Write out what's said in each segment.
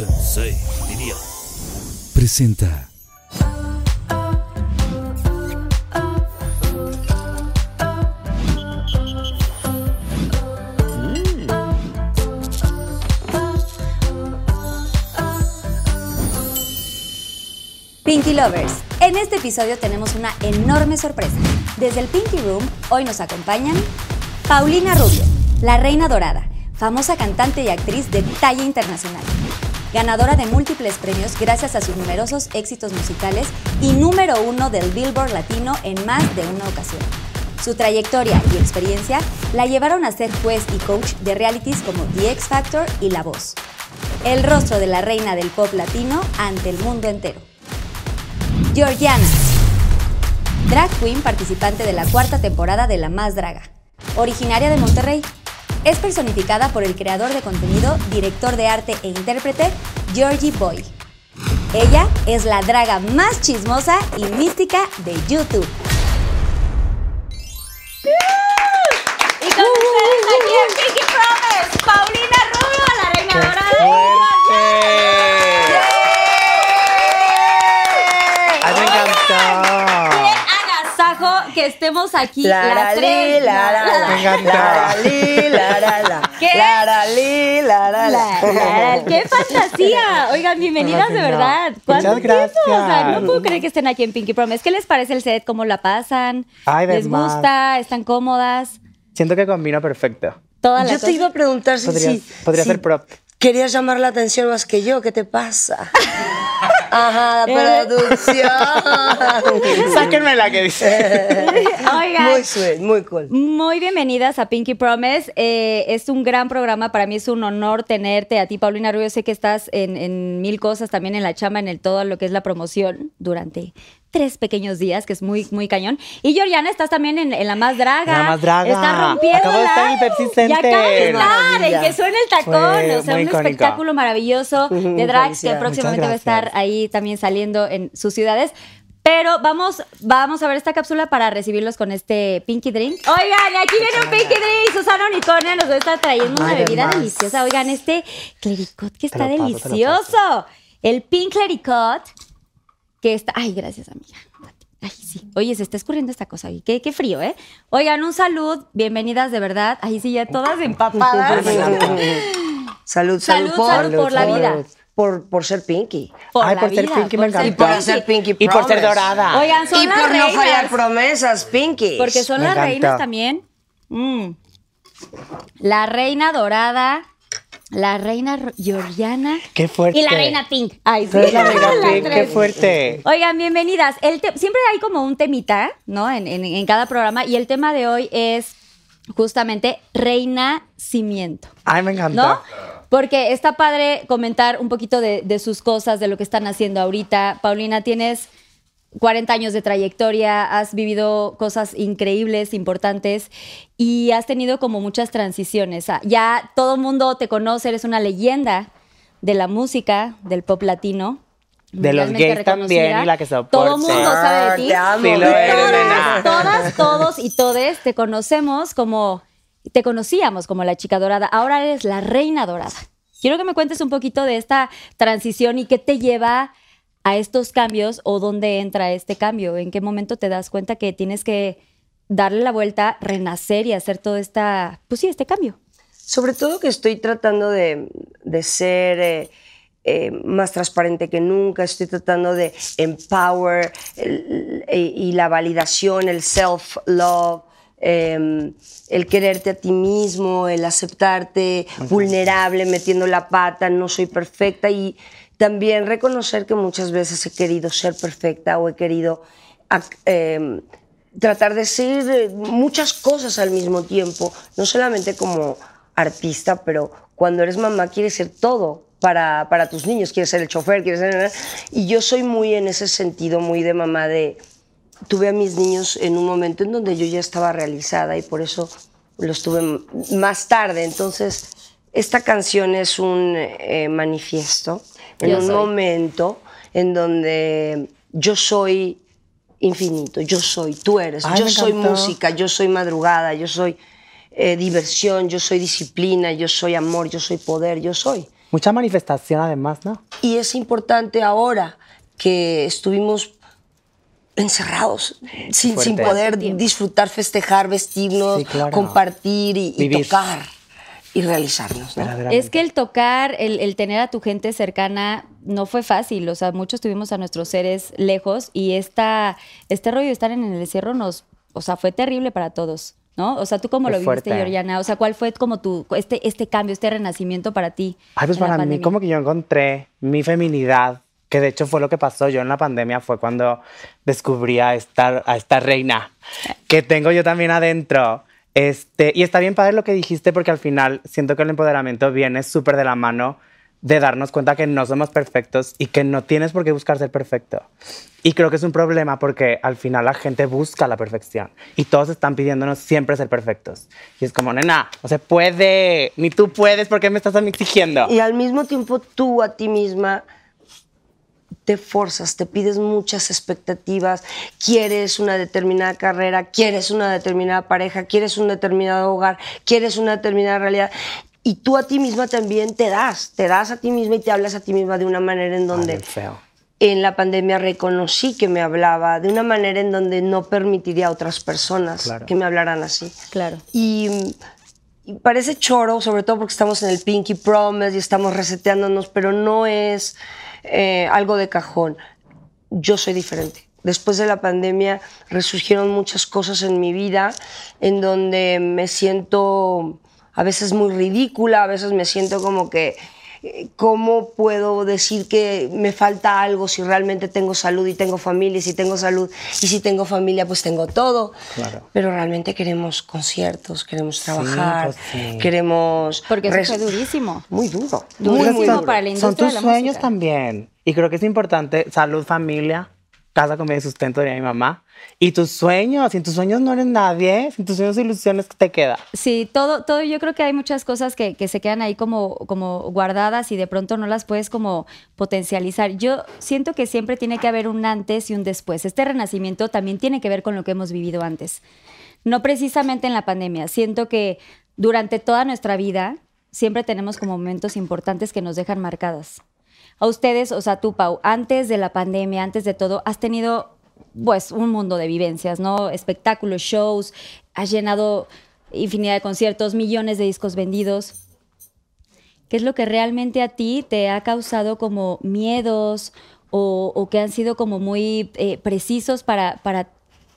Sensei, diría. Presenta. Pinky Lovers, en este episodio tenemos una enorme sorpresa. Desde el Pinky Room, hoy nos acompañan Paulina Rubio, la Reina Dorada, famosa cantante y actriz de talla internacional. Ganadora de múltiples premios gracias a sus numerosos éxitos musicales y número uno del Billboard Latino en más de una ocasión. Su trayectoria y experiencia la llevaron a ser juez y coach de realities como The X Factor y La Voz. El rostro de la reina del pop latino ante el mundo entero. Georgiana. Drag Queen participante de la cuarta temporada de La Más Draga. Originaria de Monterrey. Es personificada por el creador de contenido, director de arte e intérprete, Georgie Boy. Ella es la draga más chismosa y mística de YouTube. Y con ustedes aquí en Pinky Promise, Paulina Rubio, la reina dorada. ¡Ay, me encantó! Qué agasajo que estemos aquí La, las la, tres. li, la, la, la. Me encanta. ¿Qué? ¡Qué fantasía! Oigan, bienvenidas de verdad. ¿Cuánto Muchas tiempo? O sea, gracias. no puedo creer que estén aquí en Pinky Promise. ¿Qué les parece el set? ¿Cómo la pasan? Ay, ¿Les más. gusta? ¿Están cómodas? Siento que combina perfecto. Toda la Yo te iba a preguntar si, Podría, si- podría si ser prop. querías llamar la atención más que yo. ¿Qué te pasa? Ajá, la producción. Sáquenme la que dice. Oigan. Muy sweet, muy cool. Muy bienvenidas a Pinky Promise. Eh, es un gran programa. Para mí es un honor tenerte a ti, Paulina Rubio. Sé que estás en, en mil cosas, también en la chamba, en el todo lo que es la promoción durante tres pequeños días, que es muy, muy cañón. Y Georgiana, estás también en, en La Más Draga. La Más Draga. Estás rompiendo. Acabo de estar en el Pepsi Y acaba de estar, el que suena el tacón. Fue o sea, un espectáculo maravilloso de drags que próximamente va a estar ahí también saliendo en sus ciudades. Pero vamos, vamos a ver esta cápsula para recibirlos con este Pinky Drink. Oigan, y aquí viene un Pinky Drink. Susana Unicornia nos va a estar trayendo una Ay, bebida más. deliciosa. Oigan, este clericot que está paso, delicioso. El Pink Clericot que está... Ay, gracias, amiga. Ay, sí. Oye, se está escurriendo esta cosa. y Qué, qué frío, ¿eh? Oigan, un salud. Bienvenidas de verdad. Ay, sí, ya todas empapadas. Salud, salud, Salud, por, salud por la vida. Por, por ser Pinky. Por Ay, la por ser Pinky me por ser encantó. Y por hacer Pinky Y por ser dorada. Oigan, son Y las por no fallar promesas, Pinky. Porque son Me las reinas también. Mm. La reina dorada, la reina georgiana Qué fuerte. y la reina pink. Ay, sí. La reina Pink, qué fuerte. Oigan, bienvenidas. El siempre hay como un temita, ¿no? En, en- en cada programa. Y el tema de hoy es justamente reinacimiento. Ay, me encantó. ¿no? Porque está padre comentar un poquito de, de sus cosas, de lo que están haciendo ahorita. Paulina, tienes 40 años de trayectoria, has vivido cosas increíbles, importantes y has tenido como muchas transiciones. Ah, Ya todo el mundo te conoce, eres una leyenda de la música, del pop latino. De los gays también y la que. Todo el mundo sabe de ti. Te amo, Sí, lo Y eres, todas, todas, todos y todes te conocemos como, te conocíamos como la chica dorada, ahora eres la reina dorada. Quiero que me cuentes un poquito de esta transición y qué te lleva a estos cambios o dónde entra este cambio, en qué momento te das cuenta que tienes que darle la vuelta, renacer y hacer todo esta, pues sí, este cambio. Sobre todo que estoy tratando de, de ser eh, eh, más transparente que nunca, estoy tratando de empower el- el- y la validación, el self-love, eh, el quererte a ti mismo, el aceptarte vulnerable, metiendo la pata, no soy perfecta y también reconocer que muchas veces he querido ser perfecta o he querido eh, tratar de ser eh, muchas cosas al mismo tiempo, no solamente como artista, pero cuando eres mamá quieres ser todo para, para tus niños, quieres ser el chofer, quieres ser... Y yo soy muy en ese sentido, muy de mamá de... Tuve a mis niños en un momento en donde yo ya estaba realizada y por eso los tuve más tarde. Entonces, esta canción es un eh, manifiesto en Yo un soy. momento en donde yo soy infinito, yo soy, tú eres, Ay, yo soy encantó. música, yo soy madrugada, yo soy eh, diversión, yo soy disciplina, yo soy amor, yo soy poder, yo soy. Mucha manifestación además, ¿no? Y es importante ahora que estuvimos encerrados, sin, poder disfrutar, festejar, vestirnos, Sí, claro. compartir y, y tocar y realizarnos. ¿no? Es que el tocar, el, el tener a tu gente cercana no fue fácil. O sea, muchos tuvimos a nuestros seres lejos y esta, este rollo de estar en el encierro nos, o sea, fue terrible para todos. ¿No? O sea, ¿tú cómo Qué lo viviste. Georgiana? O sea, ¿cuál fue como tu, este, este cambio, este renacimiento para ti? Ay, pues para mí como que yo encontré mi feminidad, que de hecho fue lo que pasó yo en la pandemia, fue cuando descubrí a esta, a esta reina que tengo yo también adentro. Este, y está bien padre lo que dijiste porque al final siento que el empoderamiento viene súper de la mano de darnos cuenta que no somos perfectos y que no tienes por qué buscar ser perfecto. Y creo que es un problema porque al final la gente busca la perfección y todos están pidiéndonos siempre ser perfectos. Y es como, nena, no se puede, ni tú puedes, ¿por qué me estás exigiendo? Y al mismo tiempo tú a ti misma te forzas, te pides muchas expectativas, quieres una determinada carrera, quieres una determinada pareja, quieres un determinado hogar, quieres una determinada realidad. Y tú a ti misma también te das, te das a ti misma y te hablas a ti misma de una manera en Ay, donde bien feo. en la pandemia reconocí que me hablaba de una manera en donde no permitiría a otras personas Claro. que me hablaran así. Claro. Y, y parece choro, sobre todo porque estamos en el Pinky Promise y estamos reseteándonos, pero no es eh, algo de cajón. Yo soy diferente. Después de la pandemia resurgieron muchas cosas en mi vida en donde me siento a veces muy ridícula, a veces me siento como que, ¿cómo puedo decir que me falta algo si realmente tengo salud y tengo familia? Y si tengo salud y si tengo familia, pues tengo todo. Claro. Pero realmente queremos conciertos, queremos trabajar, pues sí. queremos... Porque eso fue durísimo. Muy duro. Durísimo muy, muy duro. para la Son industria tus de la sueños música. también. Y creo que es importante salud, familia, casa, comida y sustento, diría mi mamá. Y tus sueños. Sin tus sueños no eres nadie. Sin tus sueños ilusiones, ¿qué te queda? Sí, todo, todo, yo creo que hay muchas cosas que, que se quedan ahí como, como guardadas y de pronto no las puedes como potencializar. Yo siento que siempre tiene que haber un antes y un después. Este renacimiento también tiene que ver con lo que hemos vivido antes. No precisamente en la pandemia. Siento que durante toda nuestra vida siempre tenemos como momentos importantes que nos dejan marcadas. A ustedes, o sea, tú, Pau, antes de la pandemia, antes de todo, has tenido pues un mundo de vivencias, ¿no? Espectáculos, shows, has llenado infinidad de conciertos, millones de discos vendidos. ¿Qué es lo que realmente a ti te ha causado como miedos o, que han sido como muy eh, precisos para, para,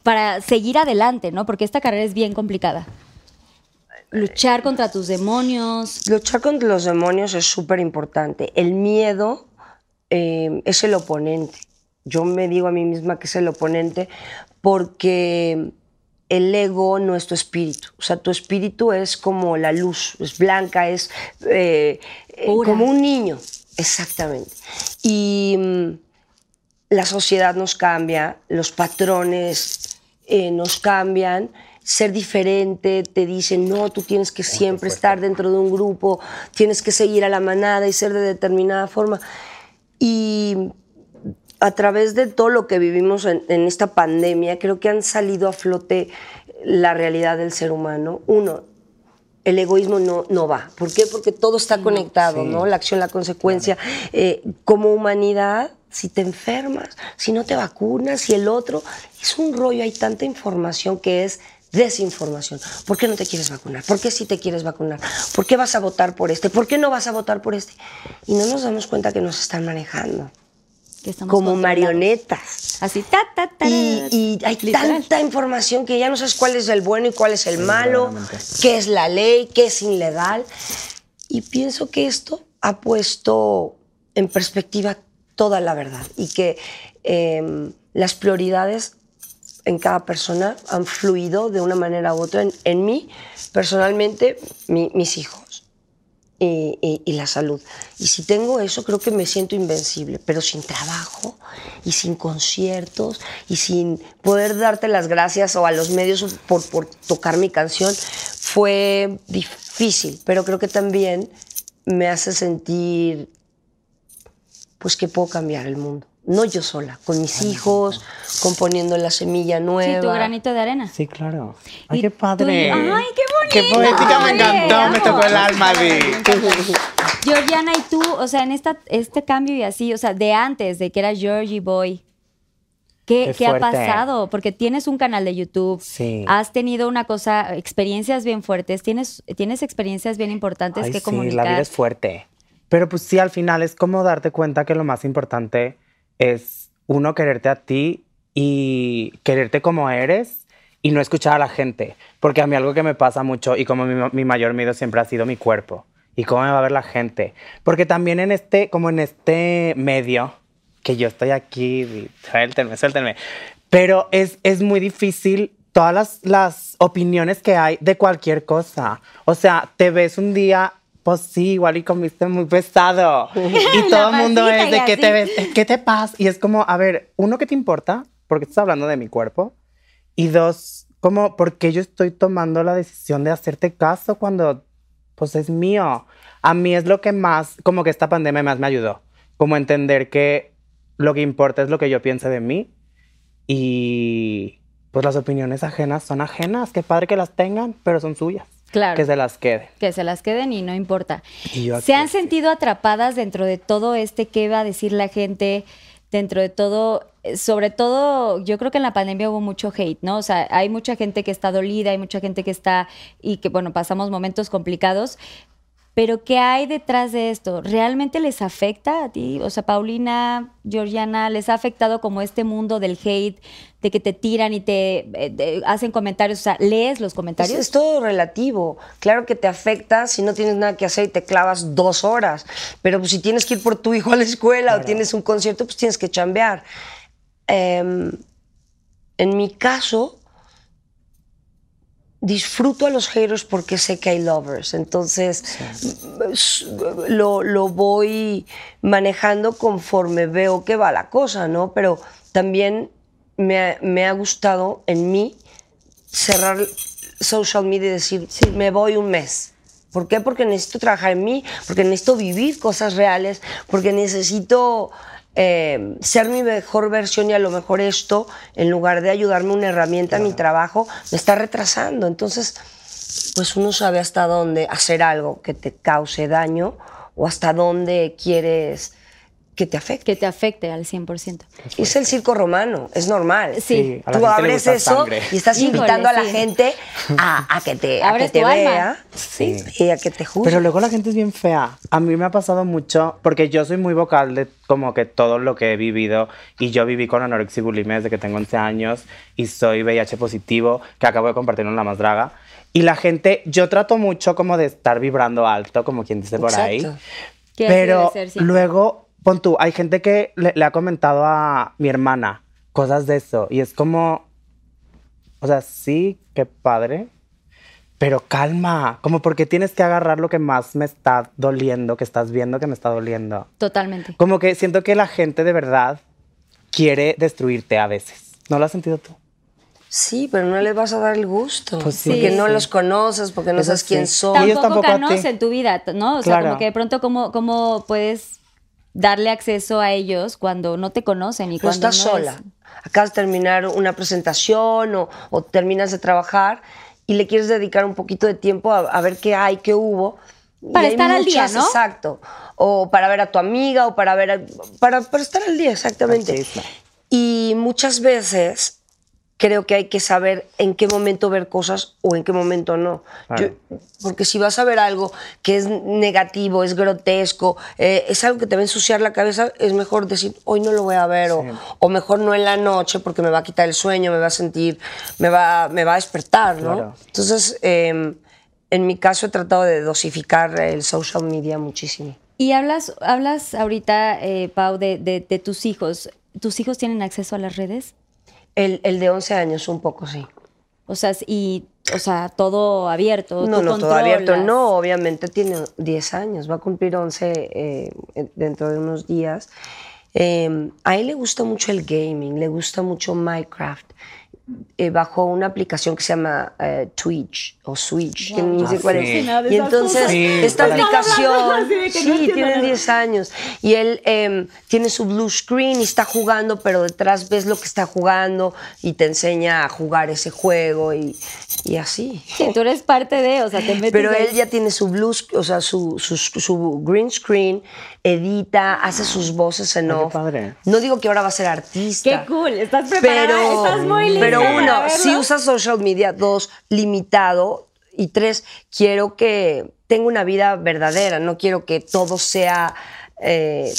para seguir adelante, ¿no? Porque esta carrera es bien complicada. Luchar contra tus demonios. Luchar contra los demonios es súper importante. El miedo eh, es el oponente. Yo me digo a mí misma que es el oponente porque el ego no es tu espíritu. O sea, tu espíritu es como la luz, es blanca, es eh, eh, como un niño. Exactamente. Y mm, la sociedad nos cambia, los patrones eh, nos cambian. Ser diferente te dicen, no, tú tienes que siempre estar dentro de un grupo, tienes que seguir a la manada y ser de determinada forma. Y a través de todo lo que vivimos en, en esta pandemia, creo que han salido a flote la realidad del ser humano. Uno, el egoísmo no, no va. ¿Por qué? Porque todo está conectado, Sí. ¿no? La acción, la consecuencia. Eh, como humanidad, si te enfermas, si no te vacunas, si el otro, es un rollo, hay tanta información que es desinformación. ¿Por qué no te quieres vacunar? ¿Por qué sí te quieres vacunar? ¿Por qué vas a votar por este? ¿Por qué no vas a votar por este? Y no nos damos cuenta que nos están manejando Que como marionetas. Así, ta, ta, ta, Y, y hay literal. tanta información que ya no sabes cuál es el bueno y cuál es el malo, qué es la ley, qué es ilegal. Y pienso que esto ha puesto en perspectiva toda la verdad y que eh, las prioridades en cada persona han fluido de una manera u otra. En, en mí, personalmente, mi- mis hijos y, y- y la salud. Y si tengo eso, creo que me siento invencible, pero sin trabajo y sin conciertos y sin poder darte las gracias o a los medios por, por tocar mi canción, fue difícil, pero creo que también me hace sentir pues que puedo cambiar el mundo. No yo sola, con mis hijos, componiendo la semilla Sí, nueva. tu granito de arena. Sí, claro. Ay, Y qué tú- padre. Ay, qué bonito. Qué poética, me encantó, me tocó el alma, Di. Georgiana, y tú, o sea, en esta, este cambio y así, o sea, de antes, de que era Georgie Boy, ¿qué, Qué qué ha pasado? Porque tienes un canal de YouTube, Sí. has tenido una cosa, experiencias bien fuertes, tienes, tienes experiencias bien importantes Ay, que sí, comunicar. la vida es fuerte. Pero pues sí, al final es como darte cuenta que lo más importante es uno quererte a ti y quererte como eres y no escuchar a la gente. Porque a mí algo que me pasa mucho y como mi, mi mayor miedo siempre ha sido mi cuerpo y cómo me va a ver la gente. Porque también en este, como en este medio, que yo estoy aquí, suéltenme, suéltenme. Pero es, es muy difícil todas las, las opiniones que hay de cualquier cosa. O sea, te ves un día, pues sí, igual y comiste muy pesado. Y todo el mundo es de qué te ves, qué te pasa. Y es como, a ver, uno, ¿qué te importa? Porque estás hablando de mi cuerpo. Y dos, como, ¿por qué yo estoy tomando la decisión de hacerte caso cuando, pues es mío? A mí es lo que más, como que esta pandemia más me ayudó. Como entender que lo que importa es lo que yo piense de mí. Y pues las opiniones ajenas son ajenas. Qué padre que las tengan, pero son suyas. Claro. Que se las queden. que se las queden y no importa. Y ¿Se han sentido atrapadas dentro de todo este qué va a decir la gente? Dentro de todo, eh, sobre todo, yo creo que en la pandemia hubo mucho hate, ¿no? O sea, hay mucha gente que está dolida, hay mucha gente que está y que, bueno, pasamos momentos complicados. Pero ¿qué hay detrás de esto? ¿Realmente les afecta a ti? O sea, Paulina, Georgiana, ¿les ha afectado como este mundo del hate, de que te tiran y te eh, hacen comentarios? O sea, ¿lees los Es, comentarios? es todo relativo. Claro que te afecta si no tienes nada que hacer y te clavas dos horas. Pero pues, si tienes que ir por tu hijo a la escuela o tienes un concierto, pues tienes que chambear. Em, en mi caso, disfruto a los haters porque sé que hay lovers. Entonces, lo, lo voy manejando conforme veo que va la cosa, ¿no? Pero también me ha, me ha gustado en mí cerrar social media y decir, me voy un mes. ¿Por qué? Porque necesito trabajar en mí, porque necesito vivir cosas reales, porque necesito eh, ser mi mejor versión y a lo mejor esto, en lugar de ayudarme una herramienta en mi trabajo, me está retrasando. Entonces, pues uno sabe hasta dónde hacer algo que te cause daño o hasta dónde quieres que te afecte. Que te afecte al 100%. Es el circo romano, es normal. Sí. Tú abres eso sangre. y estás Híjole, invitando a la sí. gente a, a que te, a que te alma. vea Sí. y a que te juzgue. Pero luego la gente es bien fea. A mí me ha pasado mucho, porque yo soy muy vocal de como que todo lo que he vivido. Y yo viví con anorexia y bulimia desde que tengo 11 años. Y soy VIH positivo, que acabo de compartir en La Más Draga. Y la gente, yo trato mucho como de estar vibrando alto, como quien dice por ahí. Exacto. Que así Pero luego, pon tú, hay gente que le, le ha comentado a mi hermana cosas de eso. Y es como, o sea, sí, qué padre. Pero calma, como porque tienes que agarrar lo que más me está doliendo, que estás viendo que me está doliendo. Totalmente. Como que siento que la gente de verdad quiere destruirte a veces. ¿No lo has sentido tú? Sí, pero no les vas a dar el gusto. Pues sí. porque no los conoces, porque no Eso sabes quién sí. son. Y ellos Tampoco tampoco conocen tu vida, ¿no? O sea, Claro. como que de pronto, ¿cómo, ¿cómo puedes darle acceso a ellos cuando no te conocen y no cuando estás no sola. es- Acabas de terminar una presentación o, o terminas de trabajar y le quieres dedicar un poquito de tiempo a, a ver qué hay, qué hubo. Para estar al día, ¿no? Exacto. O para ver a tu amiga o para ver a- para, para estar al día, exactamente. Y muchas veces creo que hay que saber en qué momento ver cosas o en qué momento no. Claro. Yo- porque si vas a ver algo que es negativo, es grotesco, eh, es algo que te va a ensuciar la cabeza, es mejor decir, hoy no lo voy a ver, o, o mejor no en la noche porque me va a quitar el sueño, me va a sentir, me va, me va a despertar, ¿no? Claro. Entonces, eh, en mi caso he tratado de dosificar el social media muchísimo. Y hablas, hablas ahorita, eh, Pau, de, de- de tus hijos. ¿Tus hijos tienen acceso a las redes? El, el de 11 años, un poco, sí. O sea, y, o sea, todo abierto. No, no, todo abierto. No, obviamente tiene 10 años, va a cumplir 11 eh, dentro de unos días. Eh, a él le gusta mucho el gaming, le gusta mucho Minecraft. Eh, bajó una aplicación que se llama eh, Twitch o Switch, que ni Ah, sé cuál es. sí. Nada de Y entonces. Sí, esta aplicación, que no sí, entiendo tiene nada. 10 años y él em, tiene su blue screen y está jugando, pero detrás ves lo que está jugando y te enseña a jugar ese juego y, y así. Sí, tú eres parte de, o sea, te metes Pero ahí. él ya tiene su blue, o sea, su, su, su green screen, edita, hace sus voces en Ay, qué off. padre. No digo que ahora va a ser artista. Qué cool, estás preparada, Pero, estás muy lista. Pero para uno, si usas social media, dos, limitado, y tres, quiero que tenga una vida verdadera, no quiero que todo sea, eh,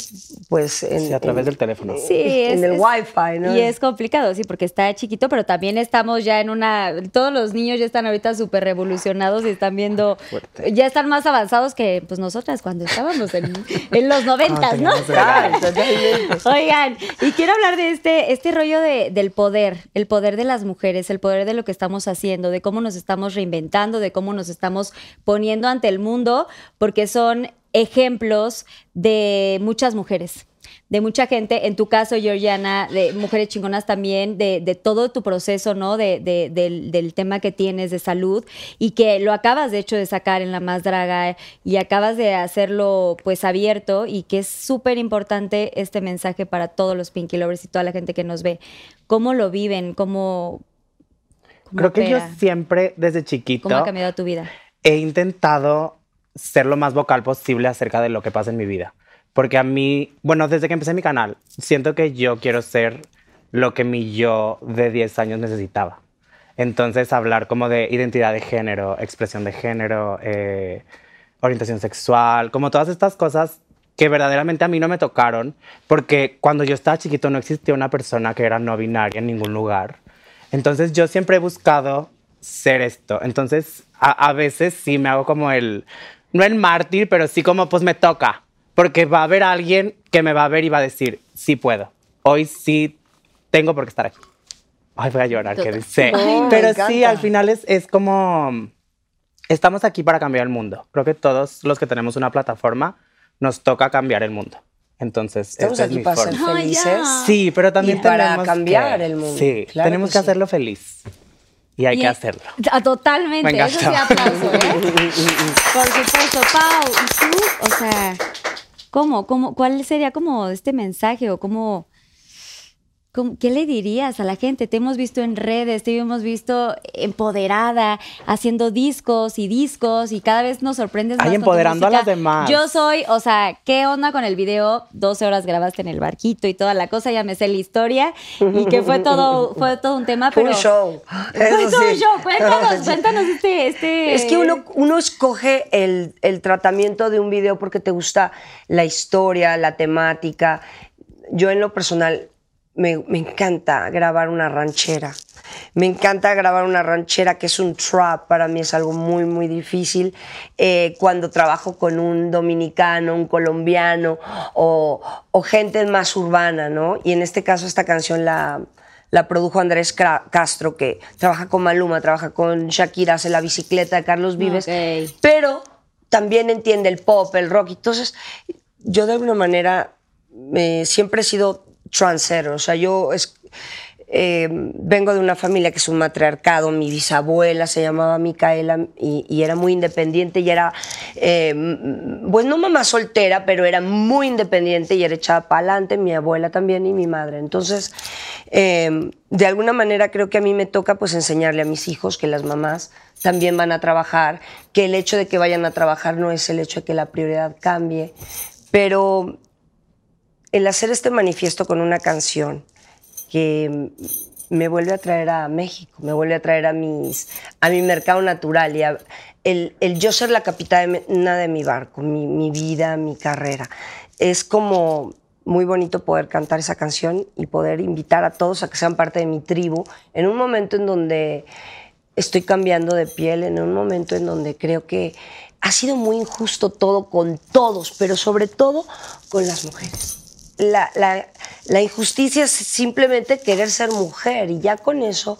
pues, en, Sí, a través en- del teléfono. Sí, en es- el wifi, ¿no? Y es complicado, sí, porque está chiquito, pero también estamos ya en una. Todos los niños ya están ahorita súper revolucionados y están viendo. Fuerte. Ya están más avanzados que pues nosotras cuando estábamos en, en los noventas, ¿no? teníamos Claro, totalmente. Oigan, y quiero hablar de este, este rollo de- del poder, el poder de las mujeres, el poder de lo que estamos haciendo, de cómo nos estamos reinventando, de cómo nos estamos poniendo ante el mundo, porque son ejemplos de muchas mujeres. De mucha gente, en tu caso, Georgiana, de mujeres chingonas también, de, de todo tu proceso, ¿no? De, de- del, del tema que tienes de salud y que lo acabas, de hecho, de sacar en La Más Draga y acabas de hacerlo, pues, abierto y que es súper importante este mensaje para todos los Pinky Lovers y toda la gente que nos ve. ¿Cómo lo viven? ¿Cómo, cómo Creo que yo opera? siempre, desde chiquito, ¿Cómo ha cambiado tu vida? he intentado ser lo más vocal posible acerca de lo que pasa en mi vida. Porque a mí, bueno, desde que empecé mi canal, siento que yo quiero ser lo que mi yo de 10 años necesitaba. Entonces, hablar como de identidad de género, expresión de género, eh, orientación sexual, como todas estas cosas que verdaderamente a mí no me tocaron, porque cuando yo estaba chiquito no existía una persona que era no binaria en ningún lugar. Entonces yo siempre he buscado ser esto. Entonces a, a veces sí me hago como el, no el mártir, pero sí como pues me toca, porque va a haber alguien que me va a ver y va a decir, sí puedo, hoy sí tengo por qué estar aquí. Ay, voy a llorar, que dice. Pero sí, al final es, es como, estamos aquí para cambiar el mundo. Creo que todos los que tenemos una plataforma nos toca cambiar el mundo. Entonces, Estamos esta es aquí mi para ser forma. Ay, ya. felices. Sí, pero también Y para cambiar que- el mundo. Sí, Claro tenemos que que, sí. hacerlo feliz. Y hay Y- que hacerlo. Totalmente, Me eso sí aplauso, ¿eh? Por supuesto, Pau, ¿y tú? O sea, ¿cómo, cómo, ¿cuál sería como este mensaje o cómo- qué le dirías a la gente? Te hemos visto en redes, te hemos visto empoderada, haciendo discos y discos y cada vez nos sorprendes más. Ay, con tu empoderando a las demás. Yo soy, o sea, ¿qué onda con el video? 12 horas grabaste en el barquito y toda la cosa, ya me sé la historia y que fue todo, fue todo un tema, Fue pero... un show. Fue todo un show. Cuéntanos, cuéntanos este, este. Es que uno, uno escoge el, el tratamiento de un video porque te gusta la historia, la temática. Yo en lo personal me, me encanta grabar una ranchera. Me encanta grabar una ranchera que es un trap. Para mí es algo muy, muy difícil. Eh, cuando trabajo con un dominicano, un colombiano o, o gente más urbana, ¿no? Y en este caso esta canción la, la produjo Andrés Castro, que trabaja con Maluma, trabaja con Shakira, hace la bicicleta de Carlos Vives, pero también entiende el pop, el rock. Entonces, yo de alguna manera eh, siempre he sido transero, o sea, yo es- eh, vengo de una familia que es un matriarcado, mi bisabuela se llamaba Micaela y, y era muy independiente y era, eh, pues no mamá soltera, pero era muy independiente y era echada para adelante, mi abuela también y mi madre. Entonces, eh, de alguna manera creo que a mí me toca pues enseñarle a mis hijos que las mamás también van a trabajar, que el hecho de que vayan a trabajar no es el hecho de que la prioridad cambie, pero el hacer este manifiesto con una canción que me vuelve a traer a México, me vuelve a traer a, mis, a mi mercado natural el, el yo ser la capitana de mi barco, mi, mi vida, mi carrera. Es como muy bonito poder cantar esa canción y poder invitar a todos a que sean parte de mi tribu en un momento en donde estoy cambiando de piel, en un momento en donde creo que ha sido muy injusto todo con todos, pero sobre todo con las mujeres la, la- injusticia es simplemente querer ser mujer y ya con eso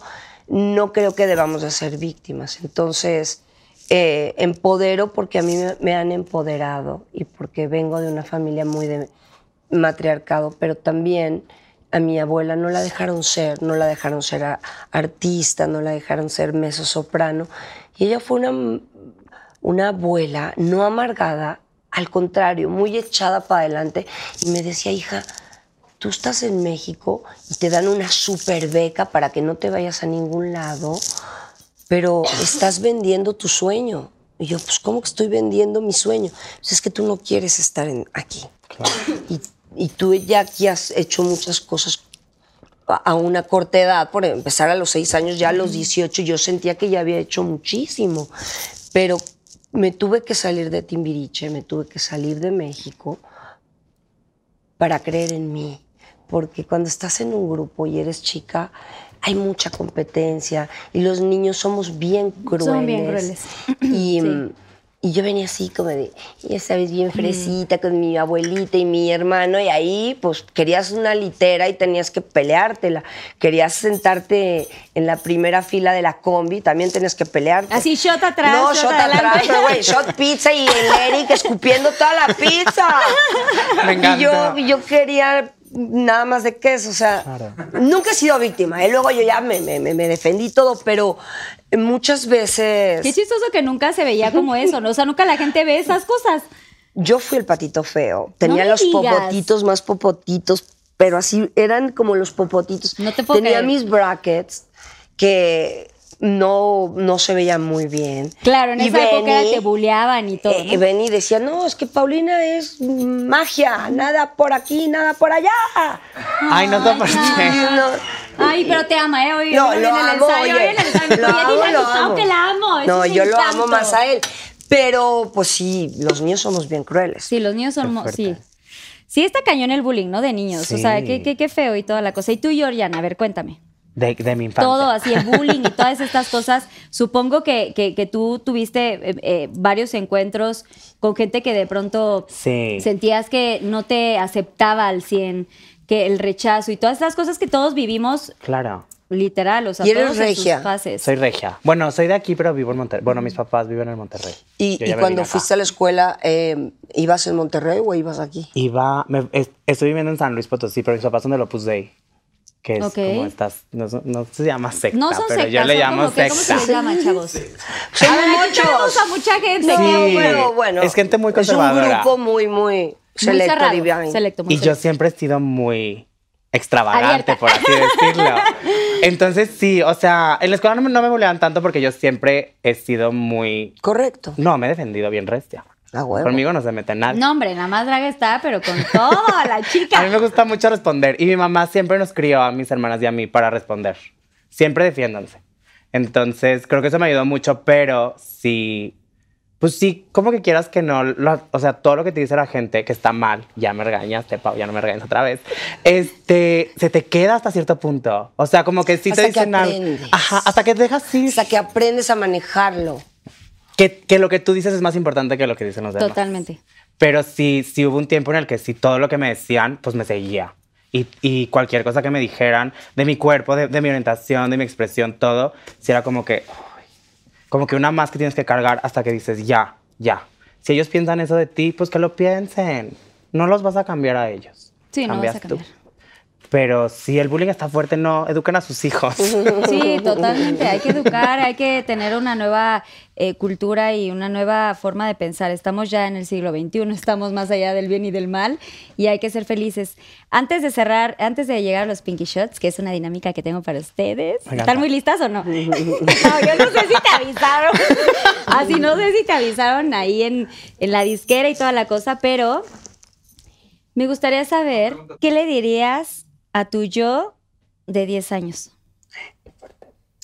no creo que debamos de ser víctimas. Entonces, eh, empodero porque a mí me, han empoderado y porque vengo de una familia muy de matriarcado, pero también a mi abuela no la dejaron ser, no la dejaron ser artista, no la dejaron ser mezzo soprano. Y ella fue una, una abuela no amargada, al contrario, muy echada para adelante. Y me decía, hija, tú estás en México y te dan una super beca para que no te vayas a ningún lado, pero estás vendiendo tu sueño. Y yo, pues, ¿cómo que estoy vendiendo mi sueño? Pues es que tú no quieres estar en- aquí. Y, y tú ya aquí has hecho muchas cosas a a una corta edad, por empezar a los seis años, ya a los 18 yo sentía que ya había hecho muchísimo, pero me tuve que salir de Timbiriche, me tuve que salir de México para creer en mí, porque cuando estás en un grupo y eres chica, hay mucha competencia y los niños somos bien crueles. Son bien crueles. Y, Sí. Y yo venía así como de, ya sabes, bien fresita con mi abuelita y mi hermano y ahí pues querías una litera y tenías que peleártela. Querías sentarte en la primera fila de la combi, también tenías que pelearte. Así, shot atrás, No, shot shot atrás, pero güey, shot pizza y el Eric escupiendo toda la pizza. Me Y encanta. yo, y yo quería nada más de queso, o sea, Claro. nunca he sido víctima. ¿eh? Luego yo ya me, me, me- defendí todo, pero muchas veces Qué chistoso que nunca se veía como eso, ¿no? O sea, nunca la gente ve esas cosas. yo fui el patito feo. Tenía los digas. popotitos más popotitos, pero así eran como los popotitos. No te puedo Tenía creer. mis brackets que no, no se veían muy bien. Claro, en Y esa época Benny- te buleaban y todo. Eh, ¿no? y Benny decía, no, es que Paulina es magia, nada por aquí, nada por allá. Ay, no te uno- Ay, pero te ama, ¿eh? Hoy, no, hoy lo amo, ensayo, hoy oye, viene el ensayo. lo amo, lo amo. que la amo. eso No, es yo lo encanto. amo más a él. Pero, pues sí, los niños somos bien crueles. Sí, los niños fuerte. Sí. Sí está cañón el bullying, ¿no? De niños. O sea, Sí. qué, qué, qué feo y toda la cosa. Y tú, Georgiana, a ver, cuéntame. De, de mi infancia. Todo así, el bullying y todas estas cosas. Supongo que, que- que tú tuviste eh, eh, varios encuentros con gente que de pronto Sí. sentías que no te aceptaba al 100, que el rechazo y todas estas cosas que todos vivimos Claro. literal, o sea, Y eres todos en sus regia. fases. Soy regia. Bueno, soy de aquí, pero vivo en Monterrey. Bueno, mis papás viven en Monterrey. Y, y cuando acá. fuiste a la escuela, eh, ¿ibas en Monterrey o ibas aquí? Iba, me- es- estoy viviendo en San Luis Potosí, pero mis papás son del Opus Dei. Que es como estas, no, no se llama secta, No son pero sectas, yo le llamo que, ¿cómo secta. se llama, chavos? Son A muchos. a mucha gente. Que- Sí. bueno, bueno. Es gente muy Es un conservadora. grupo muy, muy selecto, muy cerrado, divine. selecto, muy Y yo siempre he sido muy extravagante, Abierta. por así decirlo. Entonces, sí, o sea, en la escuela no, me- no me bolean tanto porque yo siempre he sido muy... Correcto. No, me he defendido bien restia. A huevo. Conmigo no se mete nadie. No, hombre, nada más draga está, pero con todo, la A mí chica. me gusta mucho responder. Y mi mamá siempre nos crió a mis hermanas y a mí para responder. Siempre defiéndanse. Entonces, creo que eso me ayudó mucho, pero sí. Pues sí, como que quieras que no. lo- o sea, todo lo que te dice la gente que está mal, ya me regañaste, Pau, ya no me regañas otra vez. Este, se te queda hasta cierto punto. O sea, como que sí Hasta te que dicen aprendes. Ajá, hasta que dejas ir. Hasta que aprendes a manejarlo. Que, que lo que tú dices es más importante que lo que dicen los demás. Totalmente. Pero sí, sí hubo un tiempo en el que sí todo lo que me decían, pues me seguía. Y, y cualquier cosa que me dijeran de mi cuerpo, de, de mi orientación, de mi expresión, todo, sí era como que, ay, como que una más que tienes que cargar hasta que dices, ya, ya. Si ellos piensan eso de ti, pues que lo piensen. No los vas a cambiar a ellos. Sí, no vas a Cambias tú. Pero si el bullying está fuerte, no, eduquen a sus hijos. Sí, totalmente. Hay que educar, hay que tener una nueva eh, cultura y una nueva forma de pensar. Estamos ya en el siglo XXI, estamos más allá del bien y del mal y hay que ser felices. Antes de cerrar, antes de llegar a los Pinky Shots, que es una dinámica que tengo para ustedes. ¿están muy listas o no? No, yo no sé si te avisaron. Así no sé si te avisaron ahí en, en la disquera y toda la cosa, pero me gustaría saber qué le dirías a tu yo de 10 años.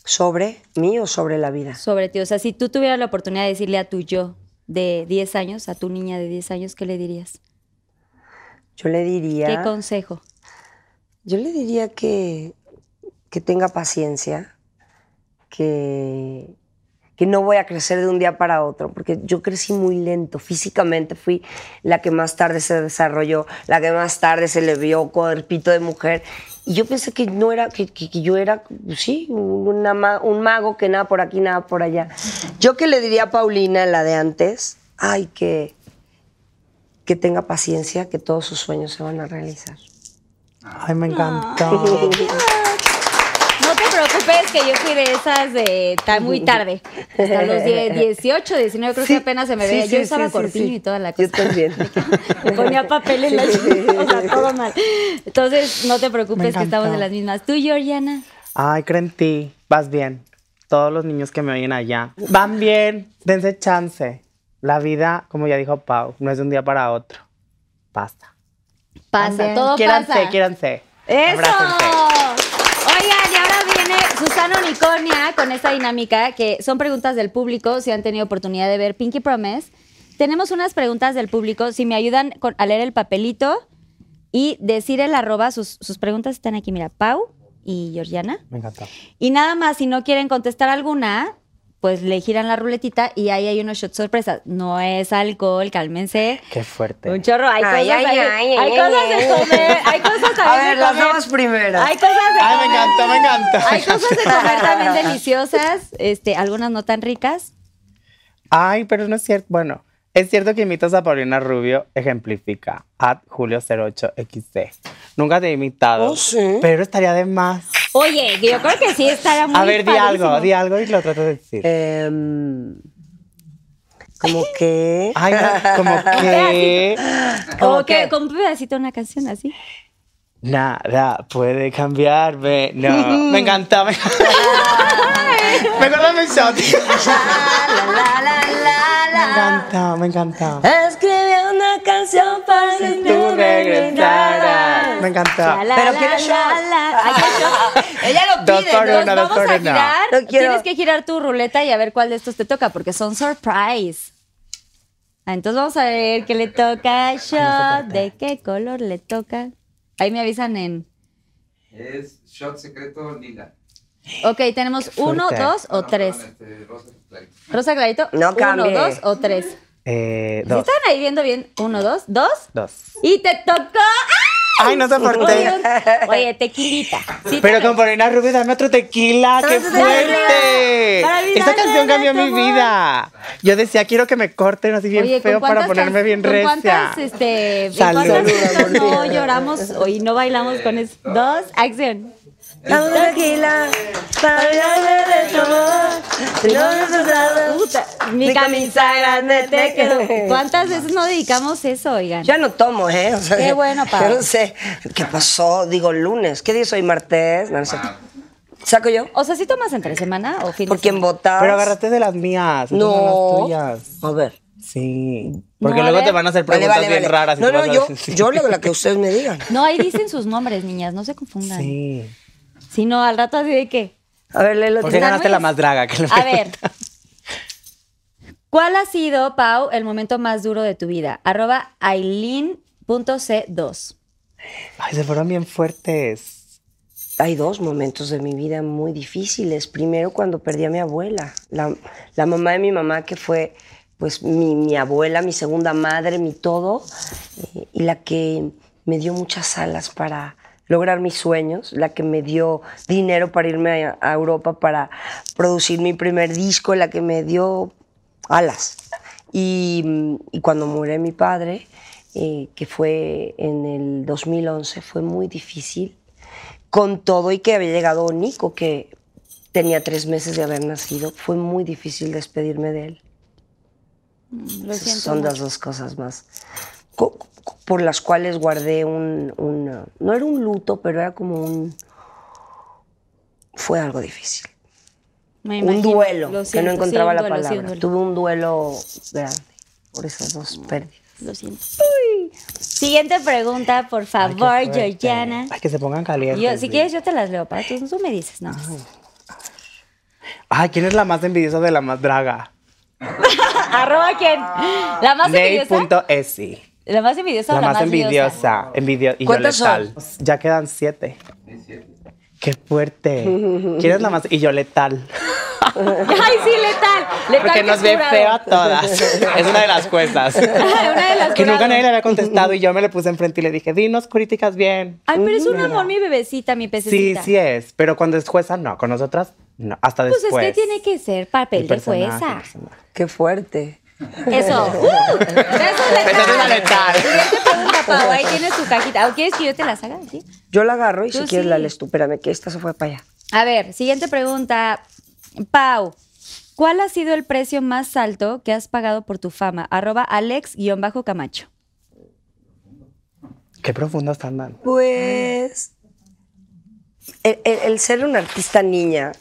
¿Sobre mí o sobre la vida? sobre ti. O sea, si tú tuvieras la oportunidad de decirle a tu yo de 10 años, a tu niña de 10 años, ¿qué le dirías? Yo le diría... ¿Qué consejo? Yo le diría que, que tenga paciencia, que, que no voy a crecer de un día para otro, porque yo crecí muy lento. Físicamente fui la que más tarde se desarrolló, la que más tarde se le vio cuerpito de mujer. Y yo pensé que no era, que, que- que yo era, pues sí, una un mago que nada por aquí, nada por allá. Yo que le diría a Paulina, la de antes, ay, que, que tenga paciencia, que todos sus sueños se van a realizar. Ay, me encantó. Que yo fui de esas de ta- muy tarde. Hasta los 10, 18, 19, creo que apenas se me Sí, veía. sí, yo sí, usaba sí, corpiño sí. y toda la cosa. Yo también. Me ponía papel en la o sea, todo mal. Entonces, no te preocupes que estamos de las mismas. ¿Tú, Georgiana? Ay, creo en ti. Vas bien. Todos los niños que me oyen allá. Van bien. Dense chance. La vida, como ya dijo Pau, no es de un día para otro. Pasa. Pasa, También. todo quiéranse, pasa. Quiéranse, ¡Eso! Abrácense. Unicornia con esta dinámica que son preguntas del público, si han tenido oportunidad de ver Pinky Promise. Tenemos unas preguntas del público, si me ayudan con- a leer el papelito y decir el arroba, sus, sus preguntas están aquí, mira, Pau y Georgiana. Me encantó. Y nada más, si no quieren contestar alguna, pues le giran la ruletita y ahí hay unos shots sorpresas. No es alcohol, cálmense. Qué fuerte. Un chorro, hay Ay, cosas, ay, hay, ay, hay ay, cosas ay, de comer, hay cosas también A ver, de las comer. dos primeras. Hay cosas de Ay, me comer. encantó, me encantó. Hay cosas de comer también deliciosas, este, algunas no tan ricas. Ay, pero no es cierto. Bueno, es cierto que imitas a Paulina Rubio, ejemplifica. At Julio08XC. Nunca te he imitado. Oh, sí. Pero estaría de más. Oye, yo creo que sí estaría muy A ver, di algo, di algo y lo trato de decir. Em, como que. Ay, no, como que Como qué? que con un pedacito de una canción así. nada puede cambiarme. No, me encanta. Me, me de mi shot. Me encanta, me encanta. Escribí una canción para que Tú tú regresaras. Me encanta. Pero la, shot. la. Ay, qué shot. Ella lo Dos por vamos por a uno. girar. No quiero. Tienes que girar tu ruleta y a ver cuál de estos te toca, porque son surprise. Ah, entonces vamos a ver qué le toca. Shot, ¿de qué color le toca? Ahí me avisan en. Es shot secreto lila. Ok, tenemos uno, fuerte. dos o tres. este, rosa clarito. Rosa clarito. No uno, cambie. dos o tres. Eh, ¿Sí dos. están ahí viendo bien? Uno, dos, dos. Dos. Y te tocó. Ay, no soporté. Oye, tequilita. Sí, Pero con Paulina Rubio, dame otro tequila. ¡Qué fuerte! Esta canción cambió mi vida. Yo decía, quiero que me corten así bien Oye, ¿con feo para ponerme bien ¿con recia. cuántas, este, Salud. cuántas no lloramos y no bailamos con eso? Dos, acción. Para olvidarme de tu amor. Si no me has pasado, Puta, mi Mi camisa grande te quedó. ¿Cuántas veces no dedicamos eso, oigan? Ya no tomo, ¿eh? O sea, Qué bueno, Pau. Yo no sé. ¿Qué pasó? Digo, lunes. ¿Qué día es hoy? ¿Martes? No, no sé. ¿Saco yo? O sea, ¿sí tomas entre semana o fin de ¿Por quién semana? votas? Pero agarraste de las mías. No. son las tuyas. A ver. Sí. Porque No, luego ver. te van a hacer Vale, preguntas vale, bien vale. raras. No, no, yo, yo la, la que ustedes me digan. No, ahí dicen sus nombres, niñas, no se confundan. Sí. Si no, al rato así de qué. A ver, léelo. ¿Por tú. qué Están ganaste la más draga? Que le A ver. ¿Cuál ha sido, Pau, el momento más duro de tu vida? Arroba aileen.c2. Ay, se fueron bien fuertes. Hay dos momentos de mi vida muy difíciles. Primero, cuando perdí a mi abuela, la, la mamá de mi mamá, que fue pues mi, mi abuela, mi segunda madre, mi todo, eh, y la que me dio muchas alas para lograr mis sueños, la que me dio dinero para irme a, a Europa para producir mi primer disco, la que me dio alas. Y, y cuando murió mi padre, eh, que fue en el 2011, fue muy difícil con todo y que había llegado Nico, que tenía tres meses de haber nacido, fue muy difícil despedirme de él. Lo Esas siento. son mucho. las dos cosas más por las cuales guardé un, un- no era un luto, pero era como un, fue algo difícil. Me un imagino. duelo, Lo que no encontraba sí, la duelo, sí, un palabra. Tuve un duelo grande por esas dos pérdidas. Lo siento. Siguiente pregunta, por Ay, favor. Georgiana. Ay, que se pongan calientes. Yo, si quieres, yo te las leo, para tú, tú me dices, ¿no? Ay, ¿quién es la más envidiosa de la más draga? ¿Arroba quién? ¿La más envidiosa? Ney.esi. ¿La más envidiosa La la más envidiosa? envidiosa. Envidio y yo ¿Cuántas letal. Ya quedan siete. Qué fuerte. ¿Quién es la más? Y yo letal. Ay, sí, letal. Letal Porque que nos ve feo a todas. Es una de las cuestas. Una de las Que nunca nadie le había contestado y yo me le puse enfrente y le dije, dinos críticas bien. Ay, pero es un amor, mi bebecita, mi Sí, pececita. sí es. Pero cuando es jueza, no. Con nosotras, no. Hasta Pues después. es que tiene que ser papel El de jueza. Qué fuerte. Eso. Uh, eso es letal. Eso es letal. Siguiente pregunta, Pau. Ahí tienes tu cajita. ¿O quieres que yo te la haga? ¿Sí? Yo la agarro y Tú si quieres sí. la lees tú. Espérame, que esta se fue para allá. A ver, siguiente pregunta. Pau, ¿cuál ha sido el precio más alto que has pagado por tu fama? Arroba Alex-Camacho. Qué profundo están dando. Pues el, el- el ser una artista niña,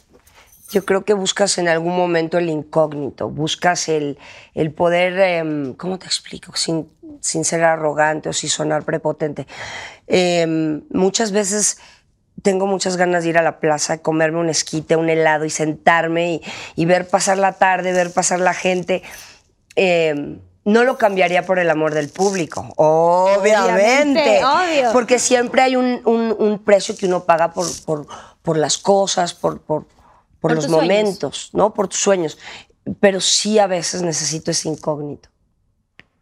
yo creo que buscas en algún momento el incógnito, buscas el, el poder, em, ¿cómo te explico? Sin, sin ser arrogante o sin sonar prepotente. Em, muchas veces tengo muchas ganas de ir a la plaza, comerme un esquite, un helado y sentarme y, y ver pasar la tarde, ver pasar la gente. Em, no lo cambiaría por el amor del público, obviamente. Obviamente, obvio. Porque siempre hay un, un- un precio que uno paga por, por, por las cosas, por, por, por Por los sueños. momentos, ¿no? Por tus sueños. Pero sí a veces necesito ese incógnito.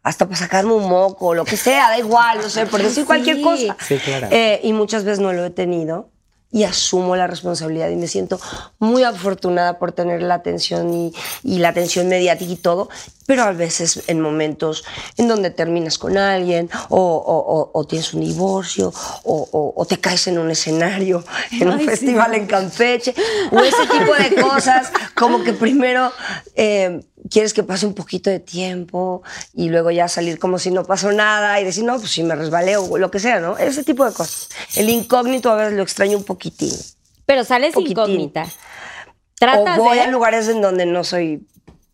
Hasta para sacarme un moco, o lo que sea, da igual, no sé, por decir Sí. cualquier cosa. Sí, claro. Eh, y muchas veces no lo he tenido y asumo la responsabilidad y me siento muy afortunada por tener la atención y, y la atención mediática y todo, pero a veces en momentos en donde terminas con alguien o, o- o- o tienes un divorcio o, o- o te caes en un escenario, en un sí. festival en Campeche o ese tipo de cosas, como que primero eh, quieres que pase un poquito de tiempo y luego ya salir como si no pasó nada y decir, no, pues si me resbalé o lo que sea, ¿no? Ese tipo de cosas. El incógnito a veces lo extraño un poquitín. Pero sales Poquitín. incógnita. O Tratas voy de... a lugares en donde no soy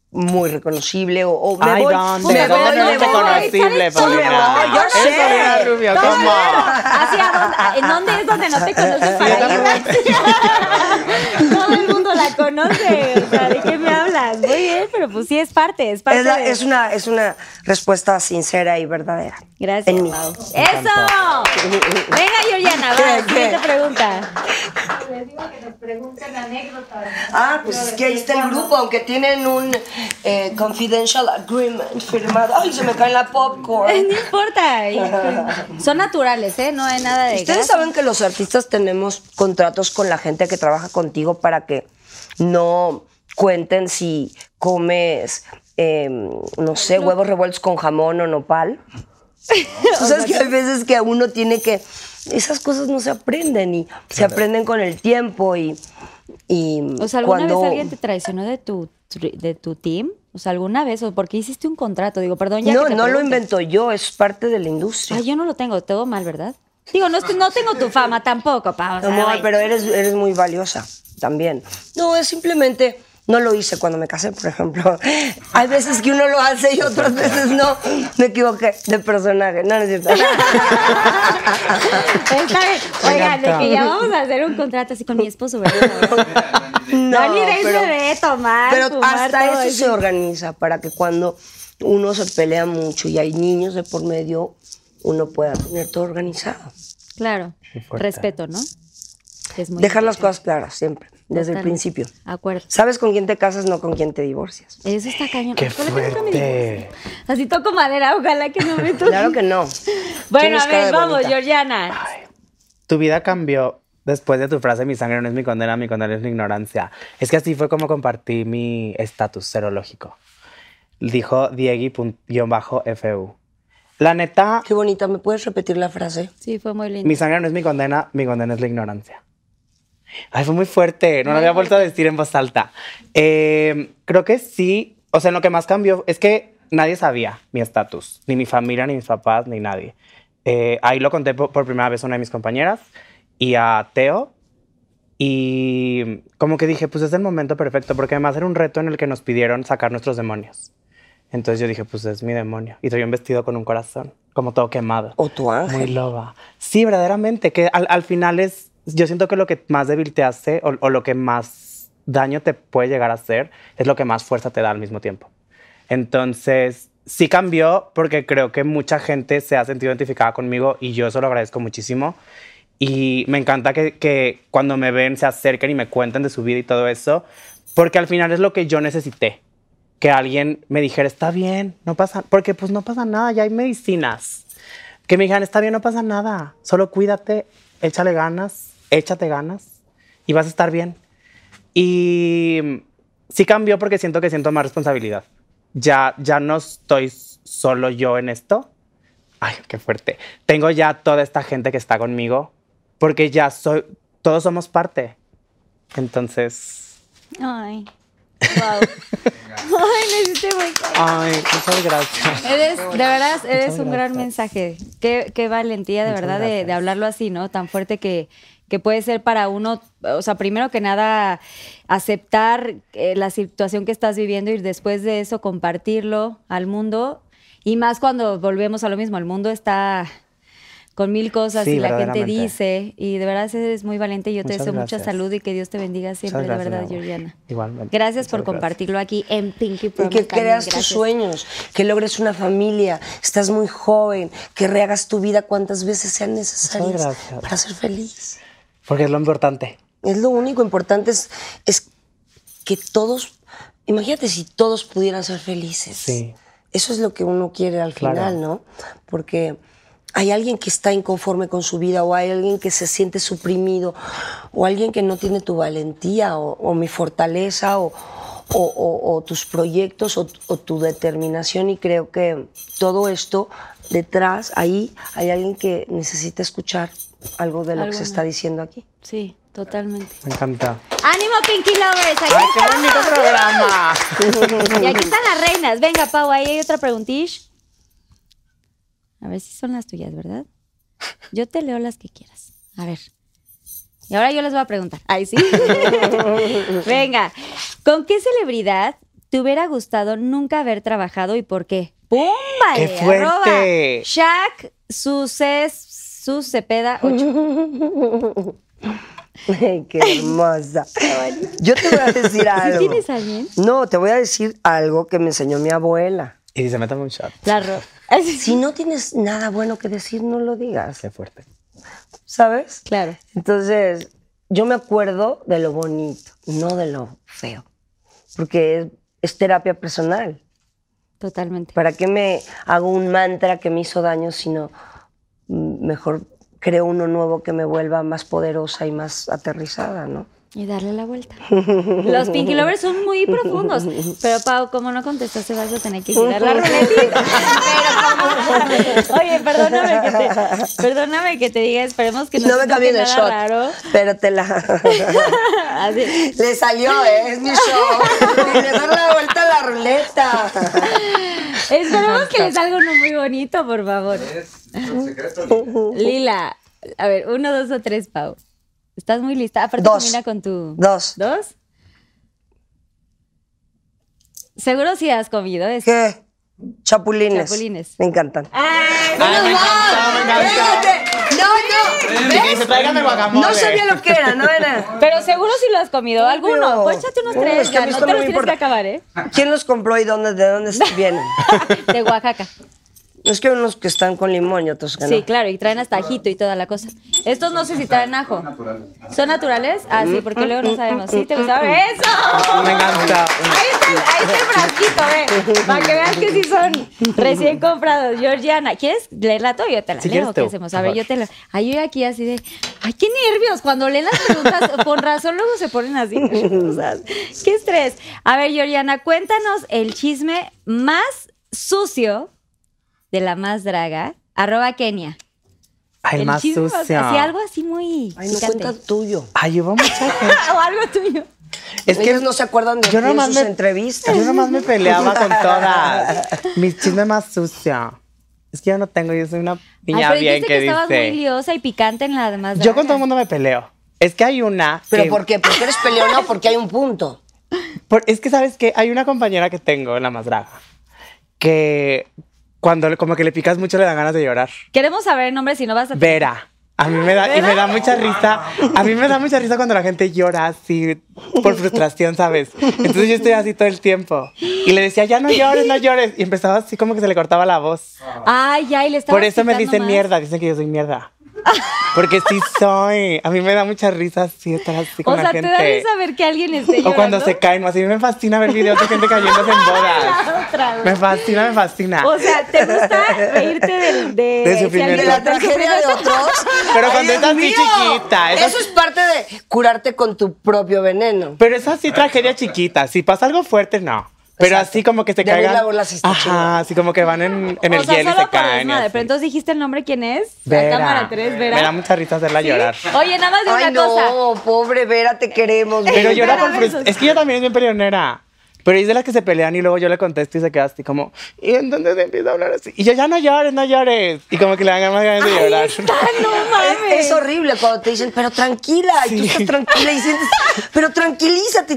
muy reconocible o, o me Ay, voy. ¿dónde? me ¿Dónde voy, no me voy. reconocible. Paulina? Me voy, yo Es sé. Paulina Rubio, Todo ¿cómo? ¿Hacia dónde? ¿En dónde es donde no te conocen para? Todo el mundo la conoce. O sea, ¿de qué me hablas? Muy pero pues sí es parte, es parte Es, la- de- es una, es una respuesta sincera y verdadera. Gracias, en mí. ¡Eso! Venga, Georgiana, va, ¿Qué, siguiente pregunta. Ah, pues es que ahí está el grupo, aunque tienen un eh, confidential agreement firmado. Ay, se me cae la popcorn. No importa. Son naturales, ¿eh? No hay nada de Ustedes grasa. saben que los artistas tenemos contratos con la gente que trabaja contigo para que no cuenten si comes, eh, no sé, huevos revueltos con jamón o nopal. Tú sabes que hay veces que uno tiene que... Esas cosas no se aprenden y se aprenden con el tiempo y... y O sea, ¿alguna cuando- vez alguien te traicionó de tu, de tu team? O sea, ¿alguna vez? ¿O por qué hiciste un contrato? Digo, perdón, ya No, que te no lo invento yo, es parte de la industria. Ay, yo no lo tengo, todo mal, ¿verdad? Digo, no, no tengo tu fama tampoco, pa. o sea, Amor, güey. pero eres, eres muy valiosa también. No, es simplemente, no lo hice cuando me casé, por ejemplo. Hay veces que uno lo hace y otras veces no. Me equivoqué de personaje. No, no es cierto. Oigan, de que ya vamos a hacer un contrato así con mi esposo, ¿verdad? No, Dani pero- se ve tomar, Pero fumar, hasta todo eso se organiza para que cuando uno se pelea mucho y hay niños de por medio, uno pueda tener todo organizado. Claro, respeto, ¿no? Es muy Dejar las cosas claras siempre, desde el Totalmente. principio. Acuerdo. Sabes con quién te casas, no con quién te divorcias. Eso está cañón. ¡Qué Ojalá que me fuerte! divorcie. Así toco madera, ojalá que no me toque. Claro que no. Bueno, a ver, vamos, bonita. Georgiana. Tu vida cambió después de tu frase, mi sangre no es mi condena, mi condena es mi ignorancia. Es que así fue como compartí mi estatus serológico. Dijo Diegui-FU. La neta, Qué bonita, ¿me puedes repetir la frase? Sí, fue muy lindo. mi sangre no es mi condena, mi condena es la ignorancia. Ay, fue muy fuerte, no lo había vuelto a decir en voz alta. Eh, creo que sí, o sea, lo que más cambió es que nadie sabía mi estatus, ni mi familia, ni mis papás, ni nadie. Eh, ahí lo conté por, por primera vez a una de mis compañeras y a Teo. Y como que dije, pues es el momento perfecto, porque además era un reto en el que nos pidieron sacar nuestros demonios. Entonces yo dije, pues es mi demonio. Y traía un vestido con un corazón, como todo quemado. O tu ángel. Muy loba. Sí, verdaderamente, que al, al final es, yo siento que lo que más débil te hace o, lo que más daño te puede llegar a hacer es lo que más fuerza te da al mismo tiempo. Entonces, sí cambió porque creo que mucha gente se ha sentido identificada conmigo y yo eso lo agradezco muchísimo. Y me encanta que, que cuando me ven se acerquen y me cuenten de su vida y todo eso, porque al final es lo que yo necesité. Que alguien me dijera, está bien, no pasa, porque pues no pasa nada, ya hay medicinas. Que me dijeran, está bien, no pasa nada, solo cuídate, échale ganas, échate ganas y vas a estar bien. Y sí cambió porque siento que siento más responsabilidad. ya, ya no estoy solo yo en esto. Ay, qué fuerte. Tengo ya toda esta gente que está conmigo, porque ya soy, todos somos parte. Entonces, Ay. Wow. Ay, me hiciste muy ay, muchas gracias. Eres, de verdad, eres Muchas un gran mensaje. Qué, qué valentía, de Muchas verdad, de, de hablarlo así, ¿no? Tan fuerte que, que puede ser para uno, o sea, primero que nada, aceptar eh, la situación que estás viviendo y después de eso compartirlo al mundo. Y más cuando volvemos a lo mismo, el mundo está con mil cosas Sí, y la gente dice, y de verdad eres muy valiente y yo te deseo mucha salud y que Dios te bendiga siempre, de verdad. Georgiana. Igualmente. Gracias por gracias. compartirlo aquí en Pinky Y Promise. que también, creas tus sueños, que logres una familia, estás muy joven, que rehagas tu vida cuantas veces sean necesarias para ser feliz. Porque es lo importante. Es lo único importante, es, es que todos, imagínate si todos pudieran ser felices. Sí. Eso es lo que uno quiere al Claro. final, ¿no? Porque hay alguien que está inconforme con su vida o hay alguien que se siente suprimido o alguien que no tiene tu valentía o, o mi fortaleza o, o- tus proyectos o, o tu determinación y creo que todo esto detrás, ahí hay alguien que necesita escuchar algo de lo Algo que se está diciendo aquí. Sí, totalmente. Me encanta. ¡Ánimo, Pinky Lovers! Aquí ¡Ay, qué estamos. bonito programa! Y aquí están las reinas. Venga, Pau, ahí hay otra preguntish. A ver si son las tuyas, ¿verdad? Yo te leo las que quieras. A ver. Y ahora yo les voy a preguntar. Ay, sí. Venga. ¿Con qué celebridad te hubiera gustado nunca haber trabajado y por qué? ¡Pum! ¡Qué fuerte! Shaq Suces Sus Cepeda 8. Qué hermosa. Yo te voy a decir algo. tienes a alguien? No, te voy a decir algo que me enseñó mi abuela. Y si se mete un shot. La ro- Si no tienes nada bueno que decir, no lo digas, Qué fuerte. ¿sabes? Claro. Entonces, yo me acuerdo de lo bonito, no de lo feo, porque es, es terapia personal. Totalmente. ¿Para qué me hago un mantra que me hizo daño, sino mm, mejor creo uno nuevo que me vuelva más poderosa y más aterrizada, ¿no? Y darle la vuelta. Los Pinky Lovers son muy profundos. Pero, Pau, como no contestaste, vas a tener que girar la ruletita. Pero Oye, perdóname que, te, perdóname que te diga, esperemos que no, No me cambien el shot, raro. pero te la... Así. Le salió, ¿eh? Es mi show. Y le dar la vuelta a la ruleta. Esperemos que les salga uno muy bonito, por favor. Es un secreto. Lila. Lila, a ver, uno, dos o tres, Pau. ¿Estás muy lista? Aparte, Dos. combina con tu... Dos. ¿Dos? Seguro si has comido esto. ¿Qué? Chapulines. Chapulines. Me encantan. ¡Ay! Ay, me encantó, me. No, no. Que se traigan el guacamole. No sabía lo que era, no era. Pero seguro si lo has comido. ¿Alguno? Pues échate unos No, tres, es que ya. No te los tienes que importa. acabar, ¿eh? ¿Quién los compró y dónde, de dónde vienen? De Oaxaca. Es que hay unos que están con limón y otros que no. Sí, claro, y traen hasta ajito y toda la cosa. Estos no sé si traen ajo. Natural. ¿Son naturales? Ah, sí, porque luego no sabemos. ¿Sí te gustaron? ¡Eso! Me encanta. Ahí está, el- ahí está el frasquito, ve. Para que veas que sí son recién comprados. Georgiana, ¿quieres leerla tú o yo te la Si leo? ¿Qué hacemos? A ver, yo te la... Ay, yo aquí así de... Ay, qué nervios. Cuando leen las preguntas, con razón luego se ponen así. Qué estrés. A ver, Georgiana, cuéntanos el chisme más sucio de la más draga. Arroba Kenia. Ay, más chisme más- sucio. Así, algo así muy Ay, no picante. cuenta tuyo. Ay, hubo mucha gente. o algo tuyo. Es que Ellos no se acuerdan de yo nomás sus me, entrevistas. Yo nomás me peleaba con todas. Mi chisme más sucio. Es que yo no tengo, yo soy una Ay, niña pero bien dijiste que que estabas muy dice. liosa y picante en la demás Yo con todo el mundo me peleo. Es que hay una. ¿Pero que- por qué? ¿Porque eres peleona o porque hay un punto? por- es que, ¿sabes que Hay una compañera que tengo en la más draga que cuando como que le picas mucho le dan ganas de llorar. Queremos saber el nombre si no vas a... Vera. A mí me da, y me da mucha risa. A mí me da mucha risa cuando la gente llora así por frustración, ¿sabes? Entonces yo estoy así todo el tiempo. Y le decía, ya no llores, no llores. Y empezaba así como que se le cortaba la voz. Ay, ya, y le estaba Por eso me dicen más. mierda, dicen que yo soy mierda. Porque sí soy. A mí me da mucha risa así estar así con O sea, la te gente. da risa ver que alguien esté llorando. o cuando se caen, así me fascina ver videos de gente cayéndose en bodas. Otra vez. Me fascina, me fascina. O sea, ¿te gusta reírte del, de, De si sufrimiento. De la tragedia de otros. Pero cuando Dios es así mío. chiquita, es Eso es parte de curarte con tu propio veneno. Pero es así tragedia chiquita. Si pasa algo fuerte, no. Pero Exacto. así como que se caigan. Sí. Ajá, así como que van en, en el sea, hielo y se caen. así. Pero entonces dijiste el nombre, ¿quién es? Vera. La cámara 3, Vera. Me da mucha risa hacerla llorar. Oye, nada más de Ay, una cosa. no, pobre Vera, te queremos. Pero llora por Es que ella también es bien peleonera. Pero es de las que se pelean y luego yo le contesto y se queda así como, y entonces empieza a hablar así. Y yo, ya no llores, no llores. Y como que le dan más ganas de llorar. no mames. Es, es horrible cuando te dicen, pero tranquila, y tú estás tranquila y sientes, pero tranquilízate.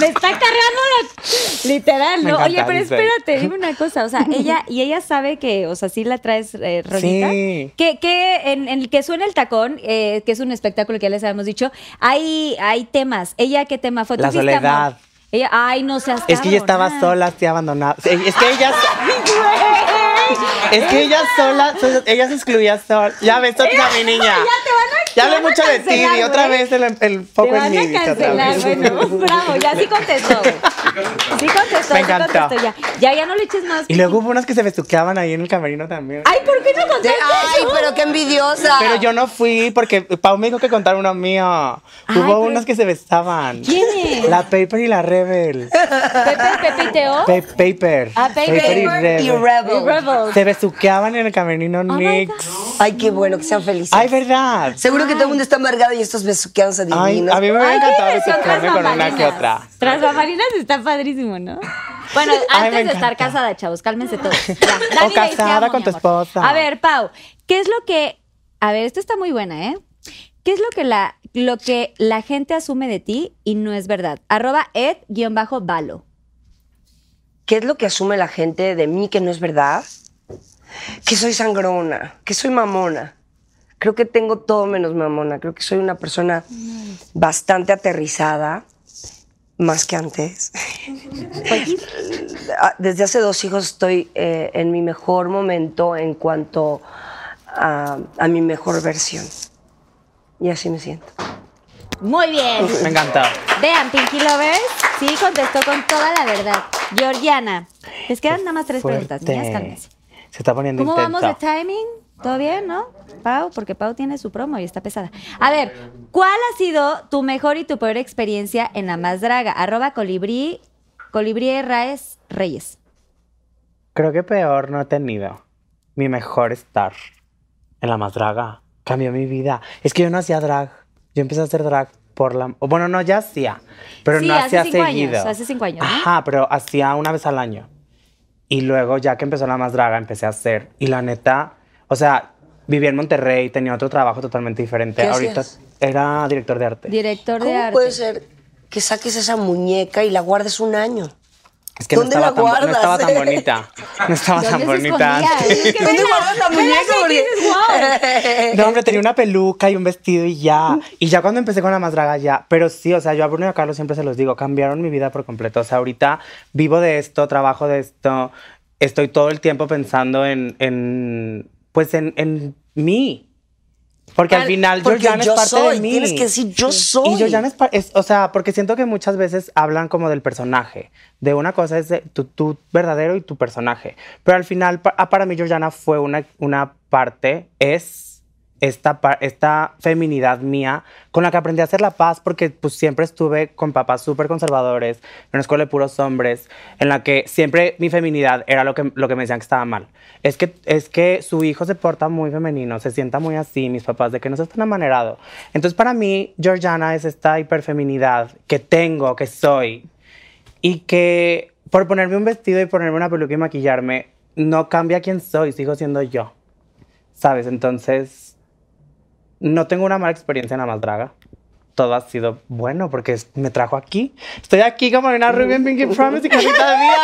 Me está cargando la... Literal, ¿no? Oye, pero espérate, dime una cosa. O sea, ella... Y ella sabe que... O sea, sí la traes eh, rolita. Sí. Que, que en, en el que suena el tacón, eh, que es un espectáculo que ya les habíamos dicho, hay, hay temas. ¿Ella qué tema fue? ¿Tú La amor? Ella, ay, no seas Es que ella estaba sola, así abandonada. Es que ella... Es que ella sola, so- ella se excluía sola. Ya ves, otra mi niña. Ya te van a- Ya hablé mucho de ti y otra vez el, el foco en mí. bueno, bravo, ya sí contestó. Sí contestó, Me sí encantó. contestó, ya. Ya, ya no le eches más. Y luego hubo unas que se besuqueaban ahí en el camerino también. Ay, ¿por qué no contaste Ay, eso? pero qué envidiosa. Pero yo no fui porque Pau me dijo que contar uno mío. Ay, Hubo pero- unas que se besaban. ¿Quiénes? La Paper y la Rebel. Pepe, Pepe y Teo. Pe- paper. Ah, Paper. y Paper y Rebel. Rebel. Y Rebels. Se besuqueaban en el camerino my Nix. Ay, qué bueno que sean felices. Ay, verdad. Seguro que todo el mundo está amargado y estos besuqueados Ay, adivinos. a mí me hubiera Ay, encantado besuquearme con una que otra. Tras bambalinas está padrísimo, ¿no? Bueno, Ay, antes de estar casada, chavos, cálmense todos. Ya, Dani, casada amo, con tu esposa. A ver, Pau, ¿qué es lo que... A ver, esto está muy buena, ¿eh? ¿Qué es lo que la, lo que la gente asume de ti y no es verdad? Arroba ed-valo. ¿Qué es lo que asume la gente de mí que no es verdad? Que soy sangrona, que soy mamona. Creo que tengo todo menos mamona. Creo que soy una persona bastante aterrizada, más que antes. Ah, Desde hace dos hijos estoy eh, en mi mejor momento en cuanto a, a mi mejor versión. Y así me siento. Muy bien. Me encantó. Vean, Pinky Lovers, sí contestó con toda la verdad. Georgiana, les quedan nada más tres preguntas, niñas, Fuerte. cálmense. Se está poniendo ¿Cómo intenso. vamos de timing? ¿Todo bien, no? Pau, porque Pau tiene su promo y está pesada. A ver, ¿cuál ha sido tu mejor y tu peor experiencia en la más draga? Arroba colibrí, colibrí Raes Reyes. Creo que peor no he tenido. Mi mejor star en la más draga. Cambió mi vida. Es que yo no hacía drag. Yo empecé a hacer drag por la... Bueno, no, ya hacía. Pero Sí, no hace hacía cinco años, seguido. hace cinco años, ¿no? Ajá, pero hacía una vez al año. Y luego, ya que empezó la más draga, empecé a hacer. Y la neta, o sea, vivía en Monterrey, tenía otro trabajo totalmente diferente. ¿Qué Ahorita hacías? era director de arte. Director de ¿Cómo arte. puede ser que saques esa muñeca y la guardes un año? Es que no ¿Dónde estaba, la tan, no guardas, estaba tan bonita. No estaba tan ¿Dónde se bonita. Es que ¿Dónde guardas la muñeca? Porque-. No, hombre, tenía una peluca y un vestido y ya. Y ya cuando empecé con la más draga, ya. Pero sí, o sea, yo a Bruno y a Carlos siempre se los digo, cambiaron mi vida por completo. O sea, ahorita vivo de esto, trabajo de esto. Estoy todo el tiempo pensando en, en pues, en, en mí. Porque al final Porque Georgiana yo es parte soy, de mí. tienes que decir, yo soy. Y Georgiana es, es- o sea, porque siento que muchas veces hablan como del personaje. De una cosa es de tu, tu verdadero y tu personaje. Pero al final, pa- ah, para mí Georgiana fue una, una parte, es esta, esta feminidad mía con la que aprendí a hacer la paz porque pues siempre estuve con papás súper conservadores, en una escuela de puros hombres, en la que siempre mi feminidad era lo que, lo que me decían que estaba mal. Es que, es que su hijo se porta muy femenino, se sienta muy así, mis papás, de que no se tan amanerado. Entonces para mí, Georgiana es esta hiperfeminidad que tengo, que soy, y que por ponerme un vestido y ponerme una peluca y maquillarme, no cambia quién soy, sigo siendo yo. ¿Sabes? Entonces, no tengo una mala experiencia en la más draga. Todo ha sido bueno porque me trajo aquí. Estoy aquí como una Ruby en Pinky Promise y Carlita Díaz.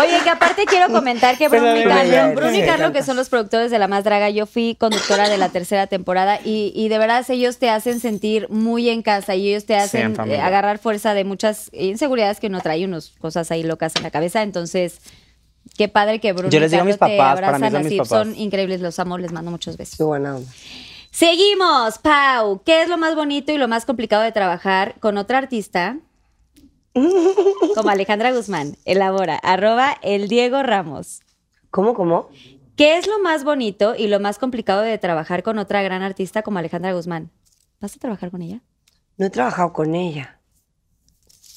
Oye, que aparte quiero comentar que Bruno y Pero de Carlo, verdad, Bruno y me Carlo, encanta. que son los productores de La Más Draga, yo fui conductora de la tercera temporada y, y de verdad ellos te hacen sentir muy en casa y ellos te en hacen eh, agarrar fuerza de muchas inseguridades que uno trae, unas cosas ahí locas en la cabeza. Entonces, qué padre que Bruno Yo les digo a mis te papás, para mí son mis así. papás. Son increíbles, los amo, les mando muchos besos. Qué buena onda. Seguimos, Pau. ¿Qué es lo más bonito y lo más complicado de trabajar con otra artista? Como Alejandra Guzmán. Elabora. Arroba el Diego Ramos. ¿Cómo, cómo? ¿Qué es lo más bonito y lo más complicado de trabajar con otra gran artista como Alejandra Guzmán? ¿Vas a trabajar con ella? No he trabajado con ella.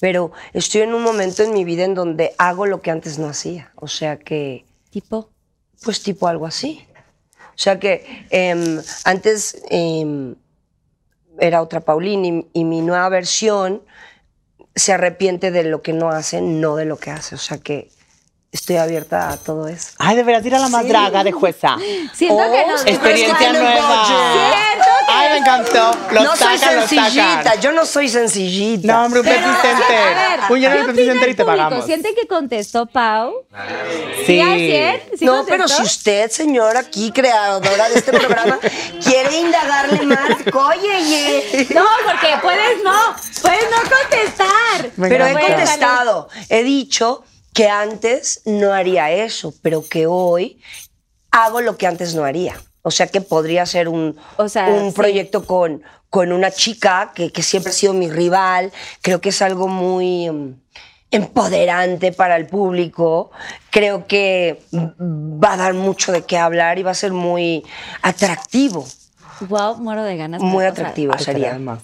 Pero estoy en un momento en mi vida en donde hago lo que antes no hacía. O sea que, Tipo. pues tipo algo así. O sea que em, antes em, era otra Paulina y, y mi nueva versión se arrepiente de lo que no hace, no de lo que hace. O sea que estoy abierta a todo eso. Ay, deberías ir a la más draga de jueza. Siento que no. Oh, Experiencia nueva. Ay, me encantó. Lo no soy sacan, sencillita, yo no soy sencillita. No, hombre, un Pero, ver, Center. Un lleno ¿qué de Center y te pagamos. ¿Sienten que contestó Pau? Sí. ¿Sí al 100? ¿Sí no, pero si usted, señora, aquí creadora de este programa, quiere indagarle más, oye, No, porque puedes no. Puedes no contestar. Me Pero he contestado, he dicho que antes no haría eso, pero que hoy hago lo que antes no haría. O sea que podría ser un, O sea, un sí. proyecto con, con una chica que, que siempre ha sido mi rival. Creo que es algo muy mm, empoderante para el público. Creo que va a dar mucho de qué hablar y va a ser muy atractivo. Wow, muero de ganas. Muy o sea, atractivo sería. Algo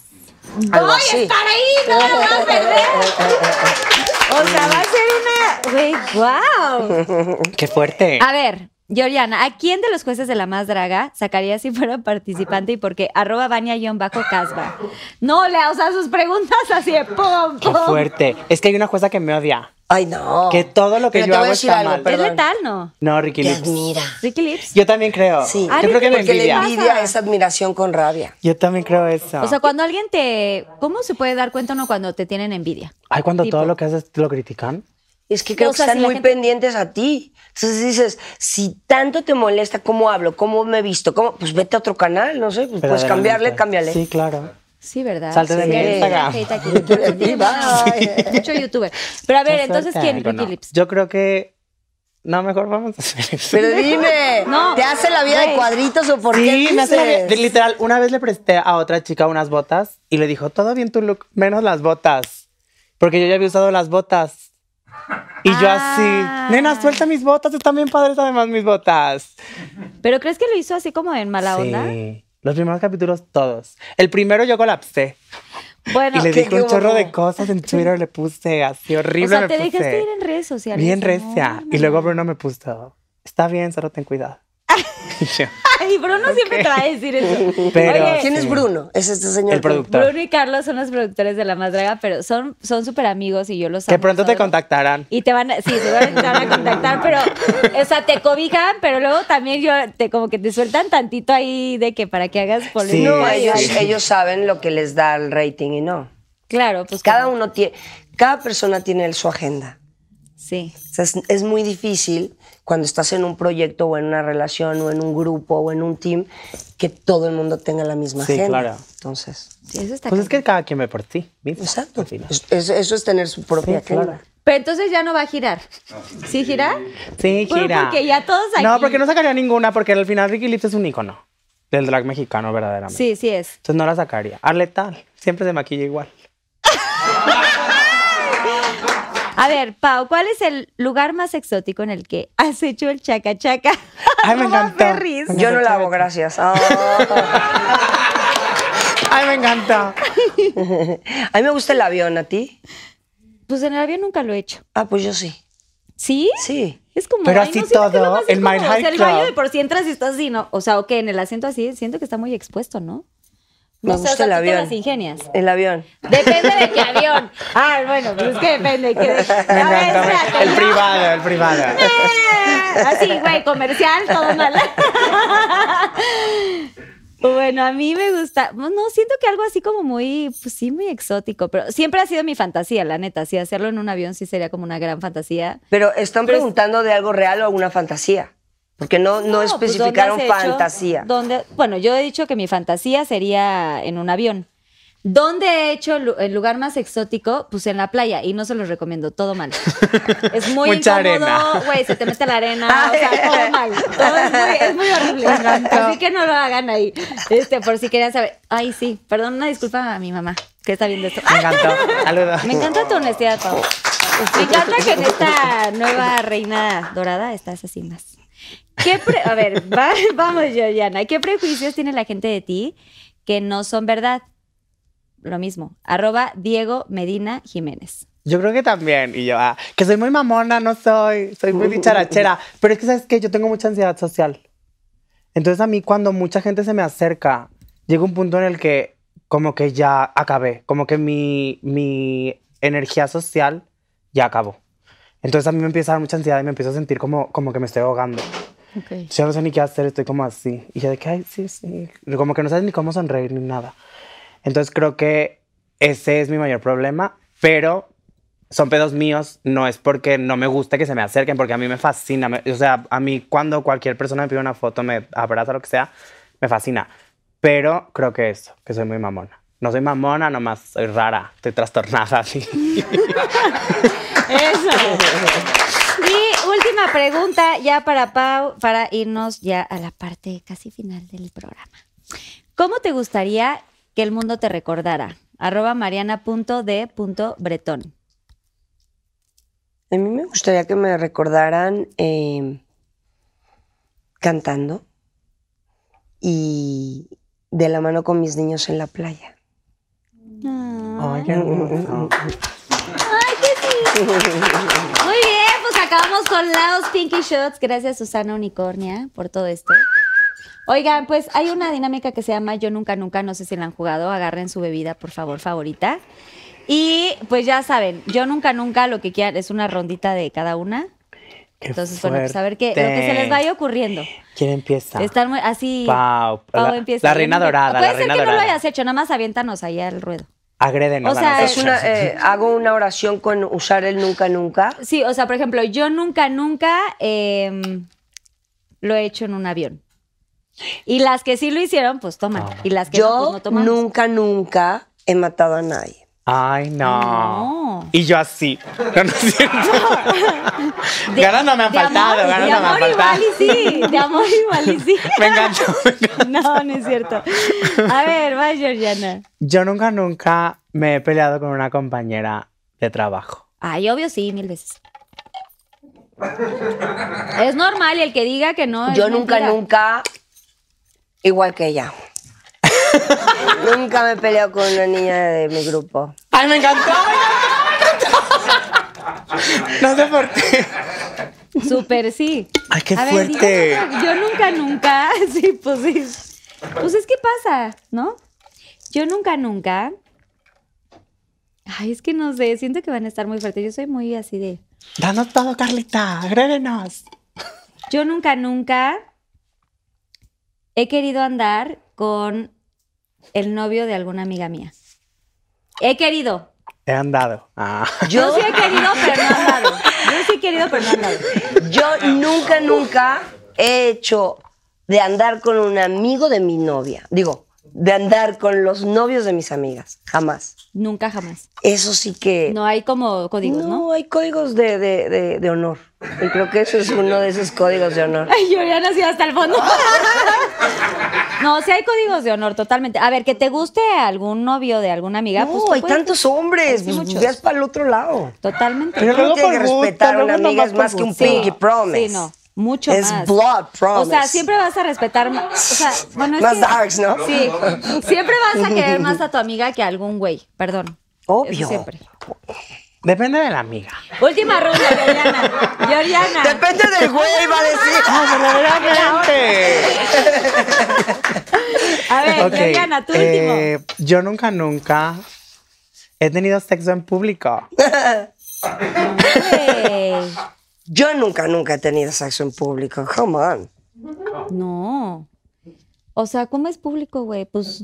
¡Voy a estar ahí! ¡No me a perder! O sea, va a ser una... Wow. Qué fuerte. A ver, Georgiana, ¿a quién de los jueces de la más draga sacaría si fuera participante y por qué? Arroba Vania-Casba. No, le o sea, sus preguntas así de pum, Qué pum. fuerte. Es que hay una jueza que me odia. Ay, no. Que todo lo que Pero yo te voy a hago decir está algo, mal. ¿Es perdón. letal, no? No, Ricky Te Lips. admira. Ricky Lips. Yo también creo. Sí. Ah, Yo creo que me Porque la envidia. envidia es admiración con rabia. Yo también creo eso. O sea, cuando alguien te... ¿Cómo se puede dar cuenta uno cuando te tienen envidia? Ay, cuando tipo- todo lo que haces te lo critican. Es que creo O sea, que están si muy gente- pendientes a ti. Entonces dices, si tanto te molesta cómo hablo, cómo me he visto, cómo, pues vete a otro canal, no sé, pues puedes cambiarle, cámbiale. Sí, claro. Sí, ¿verdad? Salte de Sí, mi Instagram. mucho- Mucho youtuber. Pero a ver, entonces. ¿quién? Ricky no. Lips. Yo creo que. No, mejor vamos a hacer eso. Pero dime, No, ¿te hace la vida de cuadritos o por qué Sí, me hace la vida- dices? Literal, una vez le presté a otra chica unas botas y le dijo, todo bien tu look, menos las botas. Porque yo ya había usado las botas. Y yo Ah. así, nena, suelta mis botas, están bien padres además mis botas. ¿Pero crees que lo hizo así como en mala onda? Sí, los primeros capítulos todos. El primero yo colapsé. Bueno, y le ¿qué- dije un hubo? chorro de cosas en Twitter, le puse así horrible. o sea, te dejaste ir en redes sociales. Bien recia. No, y luego no. Bruno me puso, está bien, solo ten cuidado. Y yo, Ay, Bruno siempre te va a decir eso. Pero- Oye, ¿Quién Sí. es Bruno? Es este señor. El que- productor. Bruno y Carlos son los productores de La Más Draga, pero son son súper amigos y yo los que amo, pronto te contactarán. Y te van a, sí, seguramente te van a contactar, pero, o sea, te cobijan, pero luego también yo, te, como que te sueltan tantito ahí de que para que hagas polémica. No, Sí, ellos, sí. ellos saben lo que les da el rating y no. Claro, pues. Cada uno tiene, cada persona tiene su agenda. Sí. O sea, es, es muy difícil cuando estás en un proyecto o en una relación o en un grupo o en un team que todo el mundo tenga la misma Sí, agenda. claro. Entonces, sí, eso está Pues es que cada quien ve por mismo, exacto. Es- es- eso es tener su propia Sí, agenda. claro. Pero entonces ya no va a girar. ¿Sí gira? Sí, Bueno, gira. porque ya todos aquí- No, porque no sacaría ninguna, porque al final Ricky Lips es un ícono del drag mexicano, verdaderamente. Sí, sí es. Entonces no la sacaría. Arletal, siempre se maquilla igual. A ver, Pau, ¿cuál es el lugar más exótico en el que has hecho el chaca chaca? Ay, me encantó. Ferris. Yo no la hago, gracias. Ah. Ay, me encanta. a mí me gusta el avión, ¿a ti? Pues en el avión nunca lo he hecho. Ah, pues yo sí. ¿Sí? Sí. Es como. Pero ay, así no, siento que todo, el. Mile O sea, High el baño Club. de por si entras y estás así, ¿no? O sea, ok, en el asiento así, siento que está muy expuesto, ¿no? Me o gusta sea, el te avión. las ingenias. El avión. Depende de qué avión. Ah, bueno, pues es que depende. Que, ver, El ¿no? privado, el privado. Eh, Así, güey, comercial, todo mal. Bueno, a mí me gusta, no, siento que algo así como muy, pues sí, muy exótico, pero siempre ha sido mi fantasía, la neta, sí, hacerlo en un avión sí sería como una gran fantasía. Pero están Pero es- preguntando de algo real o alguna fantasía. Porque no, no, pues, especificaron ¿dónde has hecho? fantasía. ¿Dónde- bueno, yo he dicho que mi fantasía sería en un avión. ¿Dónde he hecho el lu- el lugar más exótico? Pues en la playa y no se los recomiendo, todo mal. Es muy Mucha incómodo, güey, se te mete la arena, o sea, todo mal. Todo es, muy, es muy horrible. Así que no lo hagan ahí. Este, por si querían saber. Ay, sí, perdón, una disculpa a mi mamá que está viendo esto. Me encantó. Saludos. Me encanta tu honestidad, Pau. Me encanta que en esta nueva reina dorada estás así más. ¿Qué pre- a ver, va- vamos, Georgiana. ¿Qué prejuicios tiene la gente de ti que no son verdad? lo mismo. Arroba Diego Medina Jiménez. Yo creo que también. Y yo, ah, que soy muy mamona, no soy. Soy muy dicharachera. Pero es que, ¿sabes qué? Yo tengo mucha ansiedad social. Entonces, a mí, cuando mucha gente se me acerca, llega un punto en el que, como que ya acabé. Como que mi, mi energía social ya acabó. Entonces, a mí me empieza a dar mucha ansiedad y me empiezo a sentir como, como que me estoy ahogando. Ok. Yo no sé ni qué hacer, estoy como así. Y yo de que, ay, sí, sí. Como que no sabes ni cómo sonreír ni nada. Entonces creo que ese es mi mayor problema, pero son pedos míos, no es porque no me guste que se me acerquen, porque a mí me fascina. me- o sea, a mí cuando cualquier persona me pide una foto, me abraza, lo que sea, me fascina. Pero creo que eso, que soy muy mamona. No soy mamona, nomás soy rara, estoy trastornada así. Eso. Última pregunta ya para Pau, para irnos ya a la parte casi final del programa. ¿Cómo te gustaría que el mundo te recordara? Arroba mariana.d.bretón. A mí me gustaría que me recordaran eh, cantando y de la mano con mis niños en la playa. Ay, qué hermoso. Muy bien, pues acabamos con los Pinky Shots. Gracias, Susana Unicornia, por todo esto. Oigan, pues hay una dinámica que se llama Yo Nunca Nunca, no sé si la han jugado, agarren su bebida, por favor, favorita. Y pues ya saben, Yo Nunca Nunca, lo que quieran, es una rondita de cada una. Qué Entonces, bueno, pues a ver qué, lo que se les vaya ocurriendo. ¿Quién empieza? Están muy, así. Pau, Pau la- empieza. la reina dorada, Puede la ser reina que no lo hayas hecho, nada más aviéntanos ahí al ruedo. Agrédenos. O a sea, Es una, eh, hago una oración con usar el nunca nunca. Sí, o sea, por ejemplo, yo nunca, nunca em, lo he hecho en un avión. Y las que sí lo hicieron, pues toman. Y las que no, pues Yo no toman. nunca nunca he matado a nadie. Ay, no. No. Y yo así. No, no es cierto. ganas no me han De faltado, amor, ganas de no me han amor igual faltado. y sí, de amor igual y sí. Me. No, no es cierto. A ver, va, Georgiana. Yo nunca, nunca me he peleado con una compañera de trabajo. Ay, obvio sí, mil veces. Es normal y el que diga que no. es Yo nunca mentira. nunca, igual que ella. Nunca me he peleado con una niña de mi grupo. ¡Ay, me encantó! me encantó! No sé por qué. Súper sí. Ay, qué A ver, fuerte. díganos, yo nunca, nunca. Sí, pues sí. Pues es que pasa, ¿no? Yo nunca, nunca. Ay, es que no sé, siento que van a estar muy fuertes. Yo soy muy así de. Danos todo, Carlita. Agrédenos. Yo nunca, nunca he querido andar con el novio de alguna amiga mía. He querido. He andado. Ah. Yo Yo, sí he querido, pero no he andado. Yo sí he querido, pero no he andado. yo nunca, nunca he hecho de andar con un amigo de mi novia. Digo, de andar con los novios de mis amigas. Jamás. Nunca, jamás. Eso sí que... No hay como códigos, no, ¿no? hay códigos de, de- de- de honor. Y creo que eso es uno de esos códigos de honor. Ay, yo ya nací hasta el fondo. No, sí hay códigos de honor, totalmente. A ver, que te guste algún novio de alguna amiga, pues No, tú hay puedes- tantos hombres. Pues veas para el otro lado. Totalmente. Pero Creo luego que respetar a una amiga es más que un pinky promise. Sí, no. Mucho Es más. blood promise. O sea, siempre vas a respetar más. O sea, bueno, es Más que- darks, ¿no? Sí. Siempre vas a querer más a tu amiga que a algún güey. Perdón. Obvio. Eso siempre. Depende de la amiga. Última ronda, Georgiana. Georgiana. Depende del güey, va a decir. Ah. A ver, Ok, Georgiana, tú eh, yo nunca, nunca he tenido sexo en público. Yo nunca, nunca he tenido sexo en público. Come on. No. O sea, ¿cómo es público, güey? Pues.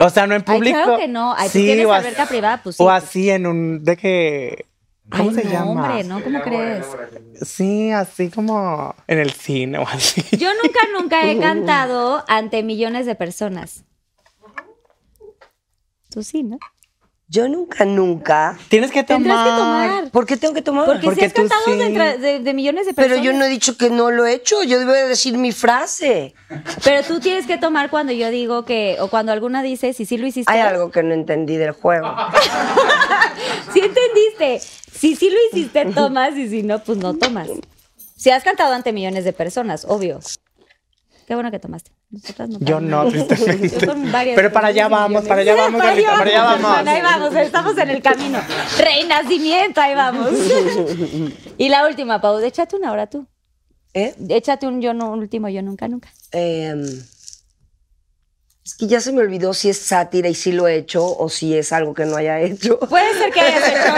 O sea, no en Ay, público. claro que no. Ay, tú tienes o as- alberca privada, pues sí. O así en un. ¿De que ¿Cómo Ay, se no, llama? hombre, ¿no? ¿Cómo crees? Sí, así como en el cine o así. Yo nunca, nunca he cantado ante millones de personas. Tú sí, ¿no? Yo nunca, nunca. Tienes que tomar. Tendrás que tomar. ¿Por qué tengo que tomar? Porque, Porque si has tú cantado sí. de, entre- de- de millones de Pero personas. yo no he dicho que no lo he hecho. Yo debo de decir mi frase. Pero tú tienes que tomar cuando yo digo que, o cuando alguna dice, si sí lo hiciste. Hay algo que no entendí del juego. Si entendiste. Si sí lo hiciste, tomas, y si no, pues no tomas. Si has cantado ante millones de personas, obvio. Qué bueno que tomaste. Nosotras no Yo no, tomamos. tristemente. Pero para allá vamos, para allá vamos, Carlita, para allá vamos. hermana, ahí vamos, estamos en el camino. Renacimiento, ahí vamos. y la última, Pau, échate una ahora tú. ¿Eh? Échate un yo no, un último yo nunca, nunca. Em, es que ya se me olvidó si es sátira y si lo he hecho o si es algo que no haya hecho. Puede ser que hayas hecho.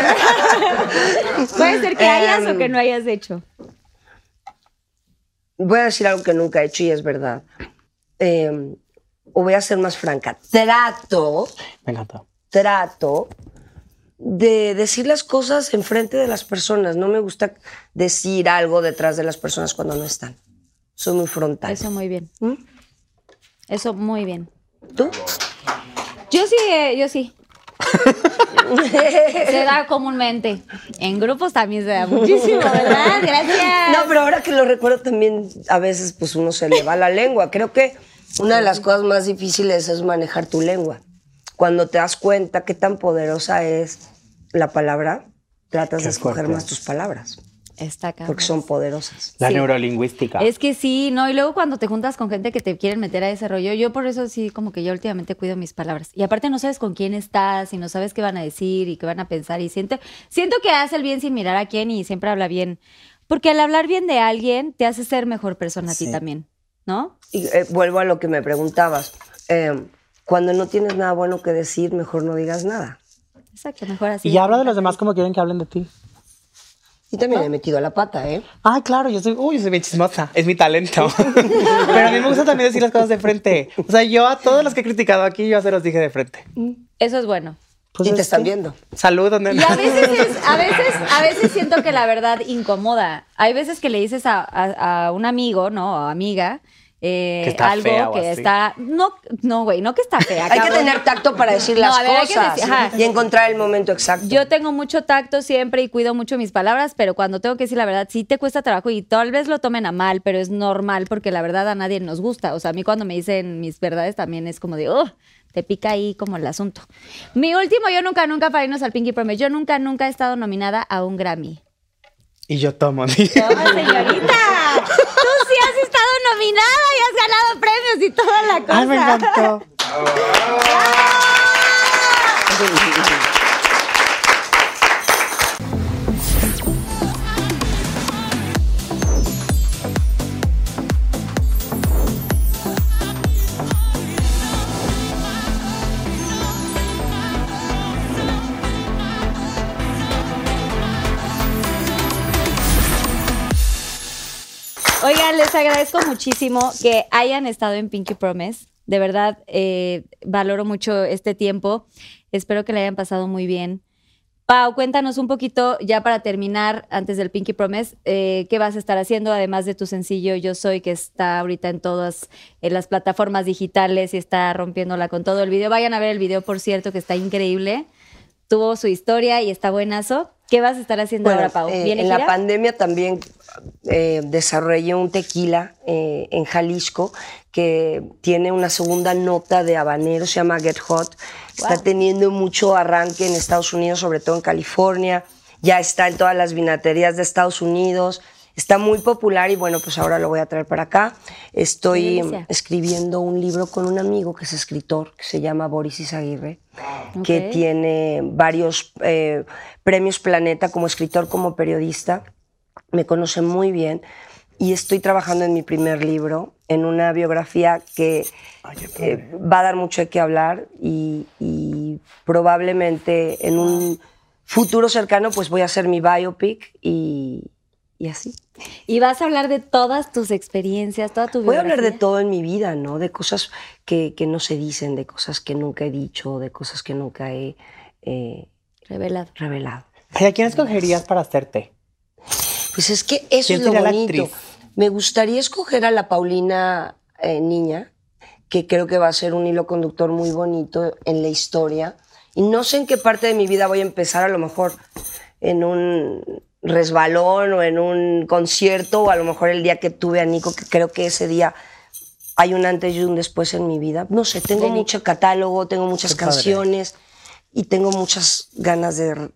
Puede ser que hayas o que no hayas hecho. Voy a decir algo que nunca he hecho y es verdad. Em, o voy a ser más franca. Trato, Me encantó. trato de decir las cosas enfrente de las personas. No me gusta decir algo detrás de las personas cuando no están. Soy muy frontal. Eso muy bien. ¿Mm? Eso muy bien. ¿Tú? Yo sí, eh, yo sí. se da comúnmente. En grupos también se da muchísimo, ¿verdad? Gracias. No, pero ahora que lo recuerdo también a veces pues uno se le va la lengua. Creo que una de las cosas más difíciles es manejar tu lengua. Cuando te das cuenta qué tan poderosa es la palabra, tratas Qué de escoger fuerte. más tus palabras, Está porque son poderosas. La Sí. neurolingüística. Es que sí, no, y luego cuando te juntas con gente que te quieren meter a ese rollo, yo por eso sí, como que yo últimamente cuido mis palabras. Y aparte no sabes con quién estás y no sabes qué van a decir y qué van a pensar. Y siento, siento que hace el bien sin mirar a quién y siempre habla bien. Porque al hablar bien de alguien te hace ser mejor persona a ti también, ¿no? Y eh, vuelvo a lo que me preguntabas. Eh, cuando no tienes nada bueno que decir, mejor no digas nada. Exacto, mejor así. y habla de los demás como quieren que hablen de ti. Y también he metido la pata, ¿eh? Ay, claro, yo soy, uy, yo soy bien chismosa, es mi talento. Pero a mí me gusta también decir las cosas de frente. O sea, yo a todos los que he criticado aquí, yo se los dije de frente. Eso es bueno. Pues y te es están que- viendo. Salud, donde Y a veces, es- a veces, a veces siento que la verdad incomoda. Hay veces que le dices a, a- a un amigo, ¿no? O amiga, eh, Que está algo fea que así. está. No, no, güey, no que está fea. Hay que tener tacto para decir las ver, cosas decir- y encontrar el momento exacto. Yo tengo mucho tacto siempre y cuido mucho mis palabras, pero cuando tengo que decir la verdad, sí te cuesta trabajo y tal vez lo tomen a mal, pero es normal porque la verdad a nadie nos gusta. O sea, a mí cuando me dicen mis verdades también es como de, oh, te pica ahí como el asunto. Mi último, yo nunca, nunca, para irnos al Pinky Promise, yo nunca, nunca he estado nominada a un Grammy. Y yo tomo. Toma, señorita. Has estado nominada y has ganado premios y toda la cosa. Ay, me encantó. les agradezco muchísimo que hayan estado en Pinky Promise. De verdad, eh, valoro mucho este tiempo. Espero que le hayan pasado muy bien. Pau, cuéntanos un poquito, ya para terminar, antes del Pinky Promise, eh, qué vas a estar haciendo, además de tu sencillo Yo Soy, que está ahorita en todas las plataformas digitales y está rompiéndola con todo el video. Vayan a ver el video, por cierto, que está increíble. Tuvo su historia y está buenazo. ¿Qué vas a estar haciendo Bueno, ahora, Pau? eh, ¿Viene en la pandemia también eh, desarrollé un tequila eh, en Jalisco que tiene una segunda nota de habanero, se llama Get Hot. Está teniendo mucho arranque en Estados Unidos, sobre todo en California. Ya está en todas las vinaterías de Estados Unidos. Está muy popular y bueno, pues ahora lo voy a traer para acá. Estoy escribiendo un libro con un amigo que es escritor, que se llama Boris Izaguirre, que tiene varios eh, premios Planeta como escritor, como periodista. Me conoce muy bien y estoy trabajando en mi primer libro, en una biografía que eh, va a dar mucho de qué hablar y, y probablemente en un futuro cercano pues voy a hacer mi biopic y, y así. Y vas a hablar de todas tus experiencias, toda tu Voy a hablar de todo en mi vida, ¿no? De cosas que, que no se dicen, de cosas que nunca he dicho, de cosas que nunca he eh, Revelado. revelado. Ay, ¿a quién escogerías para hacerte? Pues es que eso ¿Quién es lo bonito. Me gustaría escoger a la Paulina eh, niña, que creo que va a ser un hilo conductor muy bonito en la historia. Y no sé en qué parte de mi vida voy a empezar, a lo mejor en un resbalón o en un concierto, o a lo mejor el día que tuve a Nico, que creo que ese día hay un antes y un después en mi vida. No sé, tengo mucho catálogo, tengo muchas Qué padre. canciones y tengo muchas ganas de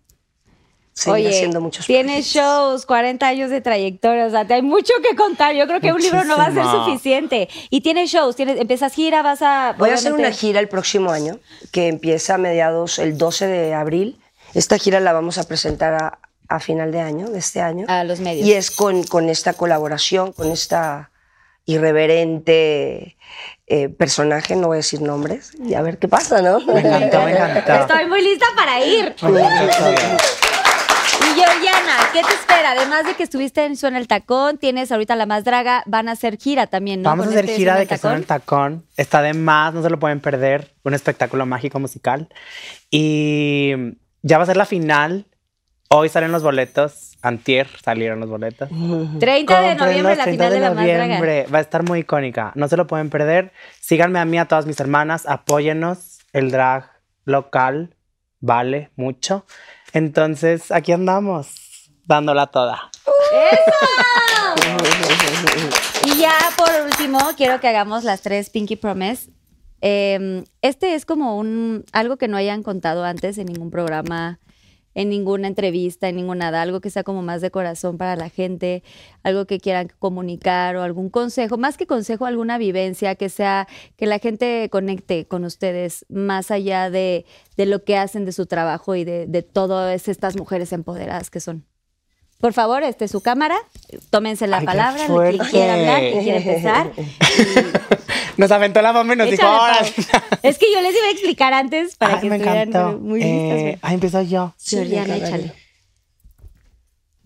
seguir Oye, haciendo muchos tienes proyectos. shows, 40 años de trayectoria, o sea, te hay mucho que contar. Yo creo que un libro no va a ser suficiente. Y tienes shows, tienes, empiezas gira, vas a... Voy a hacer una gira el próximo año, que empieza a mediados el 12 de abril. Esta gira la vamos a presentar a, a final de año, de este año. A los medios. Y es con, con esta colaboración, con esta irreverente eh, personaje, no voy a decir nombres, y a ver qué pasa, ¿no? Me encantó, me encantó. Estoy muy lista para ir. Y Georgiana, ¿qué te espera? Además de que estuviste en Suena el Tacón, tienes ahorita La Más Draga, van a hacer gira también, ¿no? Vamos a hacer este gira Suena de que son el tacón. Está de más, no se lo pueden perder. Un espectáculo mágico musical. Y ya va a ser la final. Hoy salen los boletos. Antier salieron los boletos. 30 de noviembre, la 30 final de, La noviembre. Va a estar muy icónica. No se lo pueden perder. Síganme a mí, a todas mis hermanas. Apóyennos. El drag local vale mucho. Entonces, aquí andamos, dándola toda. Y ya por último, quiero que hagamos las tres Pinky Promise. Eh, este es como un algo que no hayan contado antes en ningún programa, en ninguna entrevista, en ningún nada, algo que sea como más de corazón para la gente, algo que quieran comunicar o algún consejo, más que consejo, alguna vivencia que sea que la gente conecte con ustedes más allá de, de lo que hacen de su trabajo y de, de todas estas mujeres empoderadas que son. Por favor, este es su cámara, tómense la Ay, palabra, quien fuerte. quiera hablar, quien quiera empezar. Nos aventó la bomba y nos dijo, ahora. Es que yo les iba a explicar antes para Ay, que me estuvieran encantó. muy Eh, listas. ay, empiezo yo. Georgiana, échale.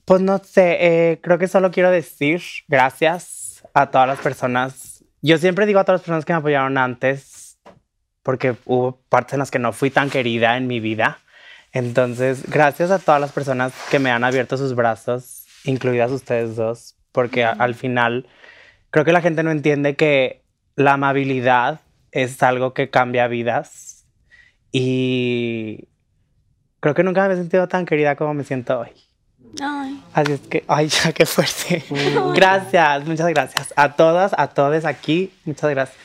Pues no sé, eh, creo que solo quiero decir gracias a todas las personas. Yo siempre digo a todas las personas que me apoyaron antes, porque hubo partes en las que no fui tan querida en mi vida. Entonces, gracias a todas las personas que me han abierto sus brazos, incluidas ustedes dos, porque al final creo que la gente no entiende que la amabilidad es algo que cambia vidas y creo que nunca me he sentido tan querida como me siento hoy. Ay. Así es que, ay, ya, qué fuerte. Gracias, muchas gracias. A todas, a todos aquí, muchas gracias.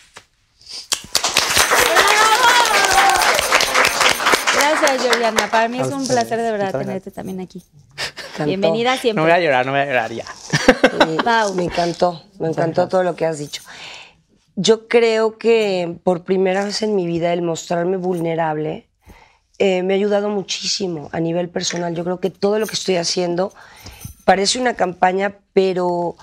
Gracias, Georgiana. Para mí A es un placer de verdad tenerte también aquí. Encantó. Bienvenida No siempre. voy a llorar, no voy a llorar ya. Pau. Me encantó, me encantó todo lo que has dicho. Yo creo que por primera vez en mi vida el mostrarme vulnerable eh, me ha ayudado muchísimo a nivel personal. Yo creo que todo lo que estoy haciendo parece una campaña, pero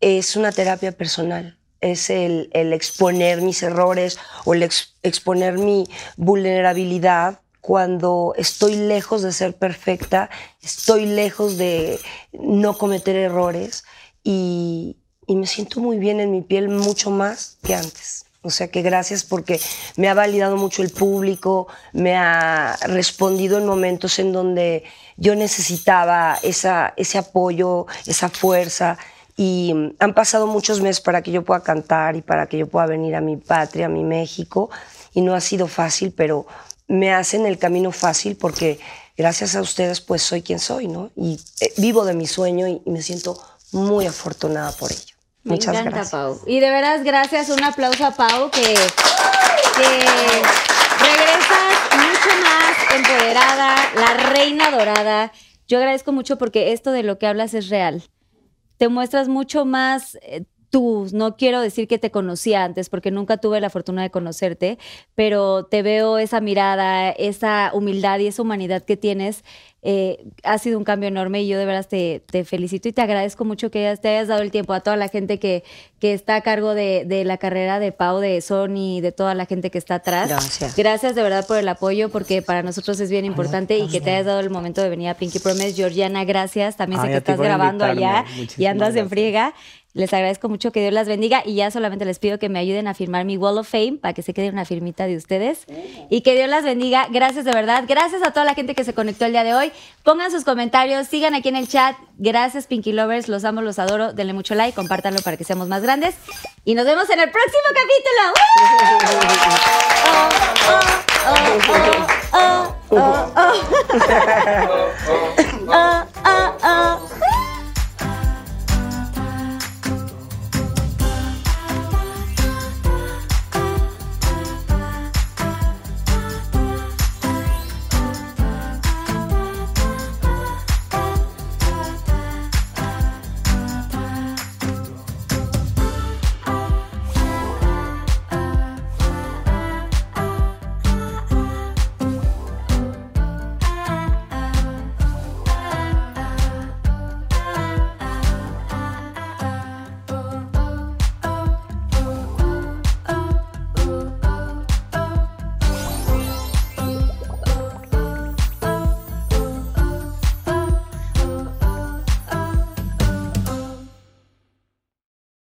es una terapia personal. Es el, exponer mis errores o el ex- exponer mi vulnerabilidad cuando estoy lejos de ser perfecta, estoy lejos de no cometer errores y, y me siento muy bien en mi piel mucho más que antes. O sea que gracias porque me ha validado mucho el público, me ha respondido en momentos en donde yo necesitaba esa, ese apoyo, esa fuerza. Y mm, han pasado muchos meses para que yo pueda cantar y para que yo pueda venir a mi patria, a mi México. Y no ha sido fácil, pero me hacen el camino fácil porque gracias a ustedes pues soy quien soy, ¿no? Y eh, vivo de mi sueño y, y me siento muy afortunada por ello. Me Muchas encanta, gracias. Pau. Y de veras, gracias. Un aplauso a Pau que, que regresas mucho más empoderada, la reina dorada. Yo agradezco mucho porque esto de lo que hablas es real. Te muestras mucho más eh, tú. No quiero decir que te conocía antes porque nunca tuve la fortuna de conocerte, pero te veo esa mirada, esa humildad y esa humanidad que tienes. eh, ha sido un cambio enorme y yo de veras te, te felicito y te agradezco mucho que te hayas dado el tiempo a toda la gente que, que está a cargo de, de la carrera de Pau, de Sony, de toda la gente que está atrás. Gracias. Gracias de verdad por el apoyo porque para nosotros es bien importante y que te hayas dado el momento de venir a Pinky Promise. Georgiana, gracias. También sé Ay, que estás grabando invitarme. allá y andas en gracias. friega. Les agradezco mucho que Dios las bendiga y ya solamente les pido que me ayuden a firmar mi Wall of Fame para que se quede una firmita de ustedes y que Dios las bendiga. Gracias de verdad. Gracias a toda la gente que se conectó el día de hoy. Pongan sus comentarios, sigan aquí en el chat. Gracias Pinky Lovers, los amo, los adoro. Denle mucho like, compártanlo para que seamos más grandes y nos vemos en el próximo capítulo. ¡Woo! Oh, oh, oh, oh, oh, oh. Oh.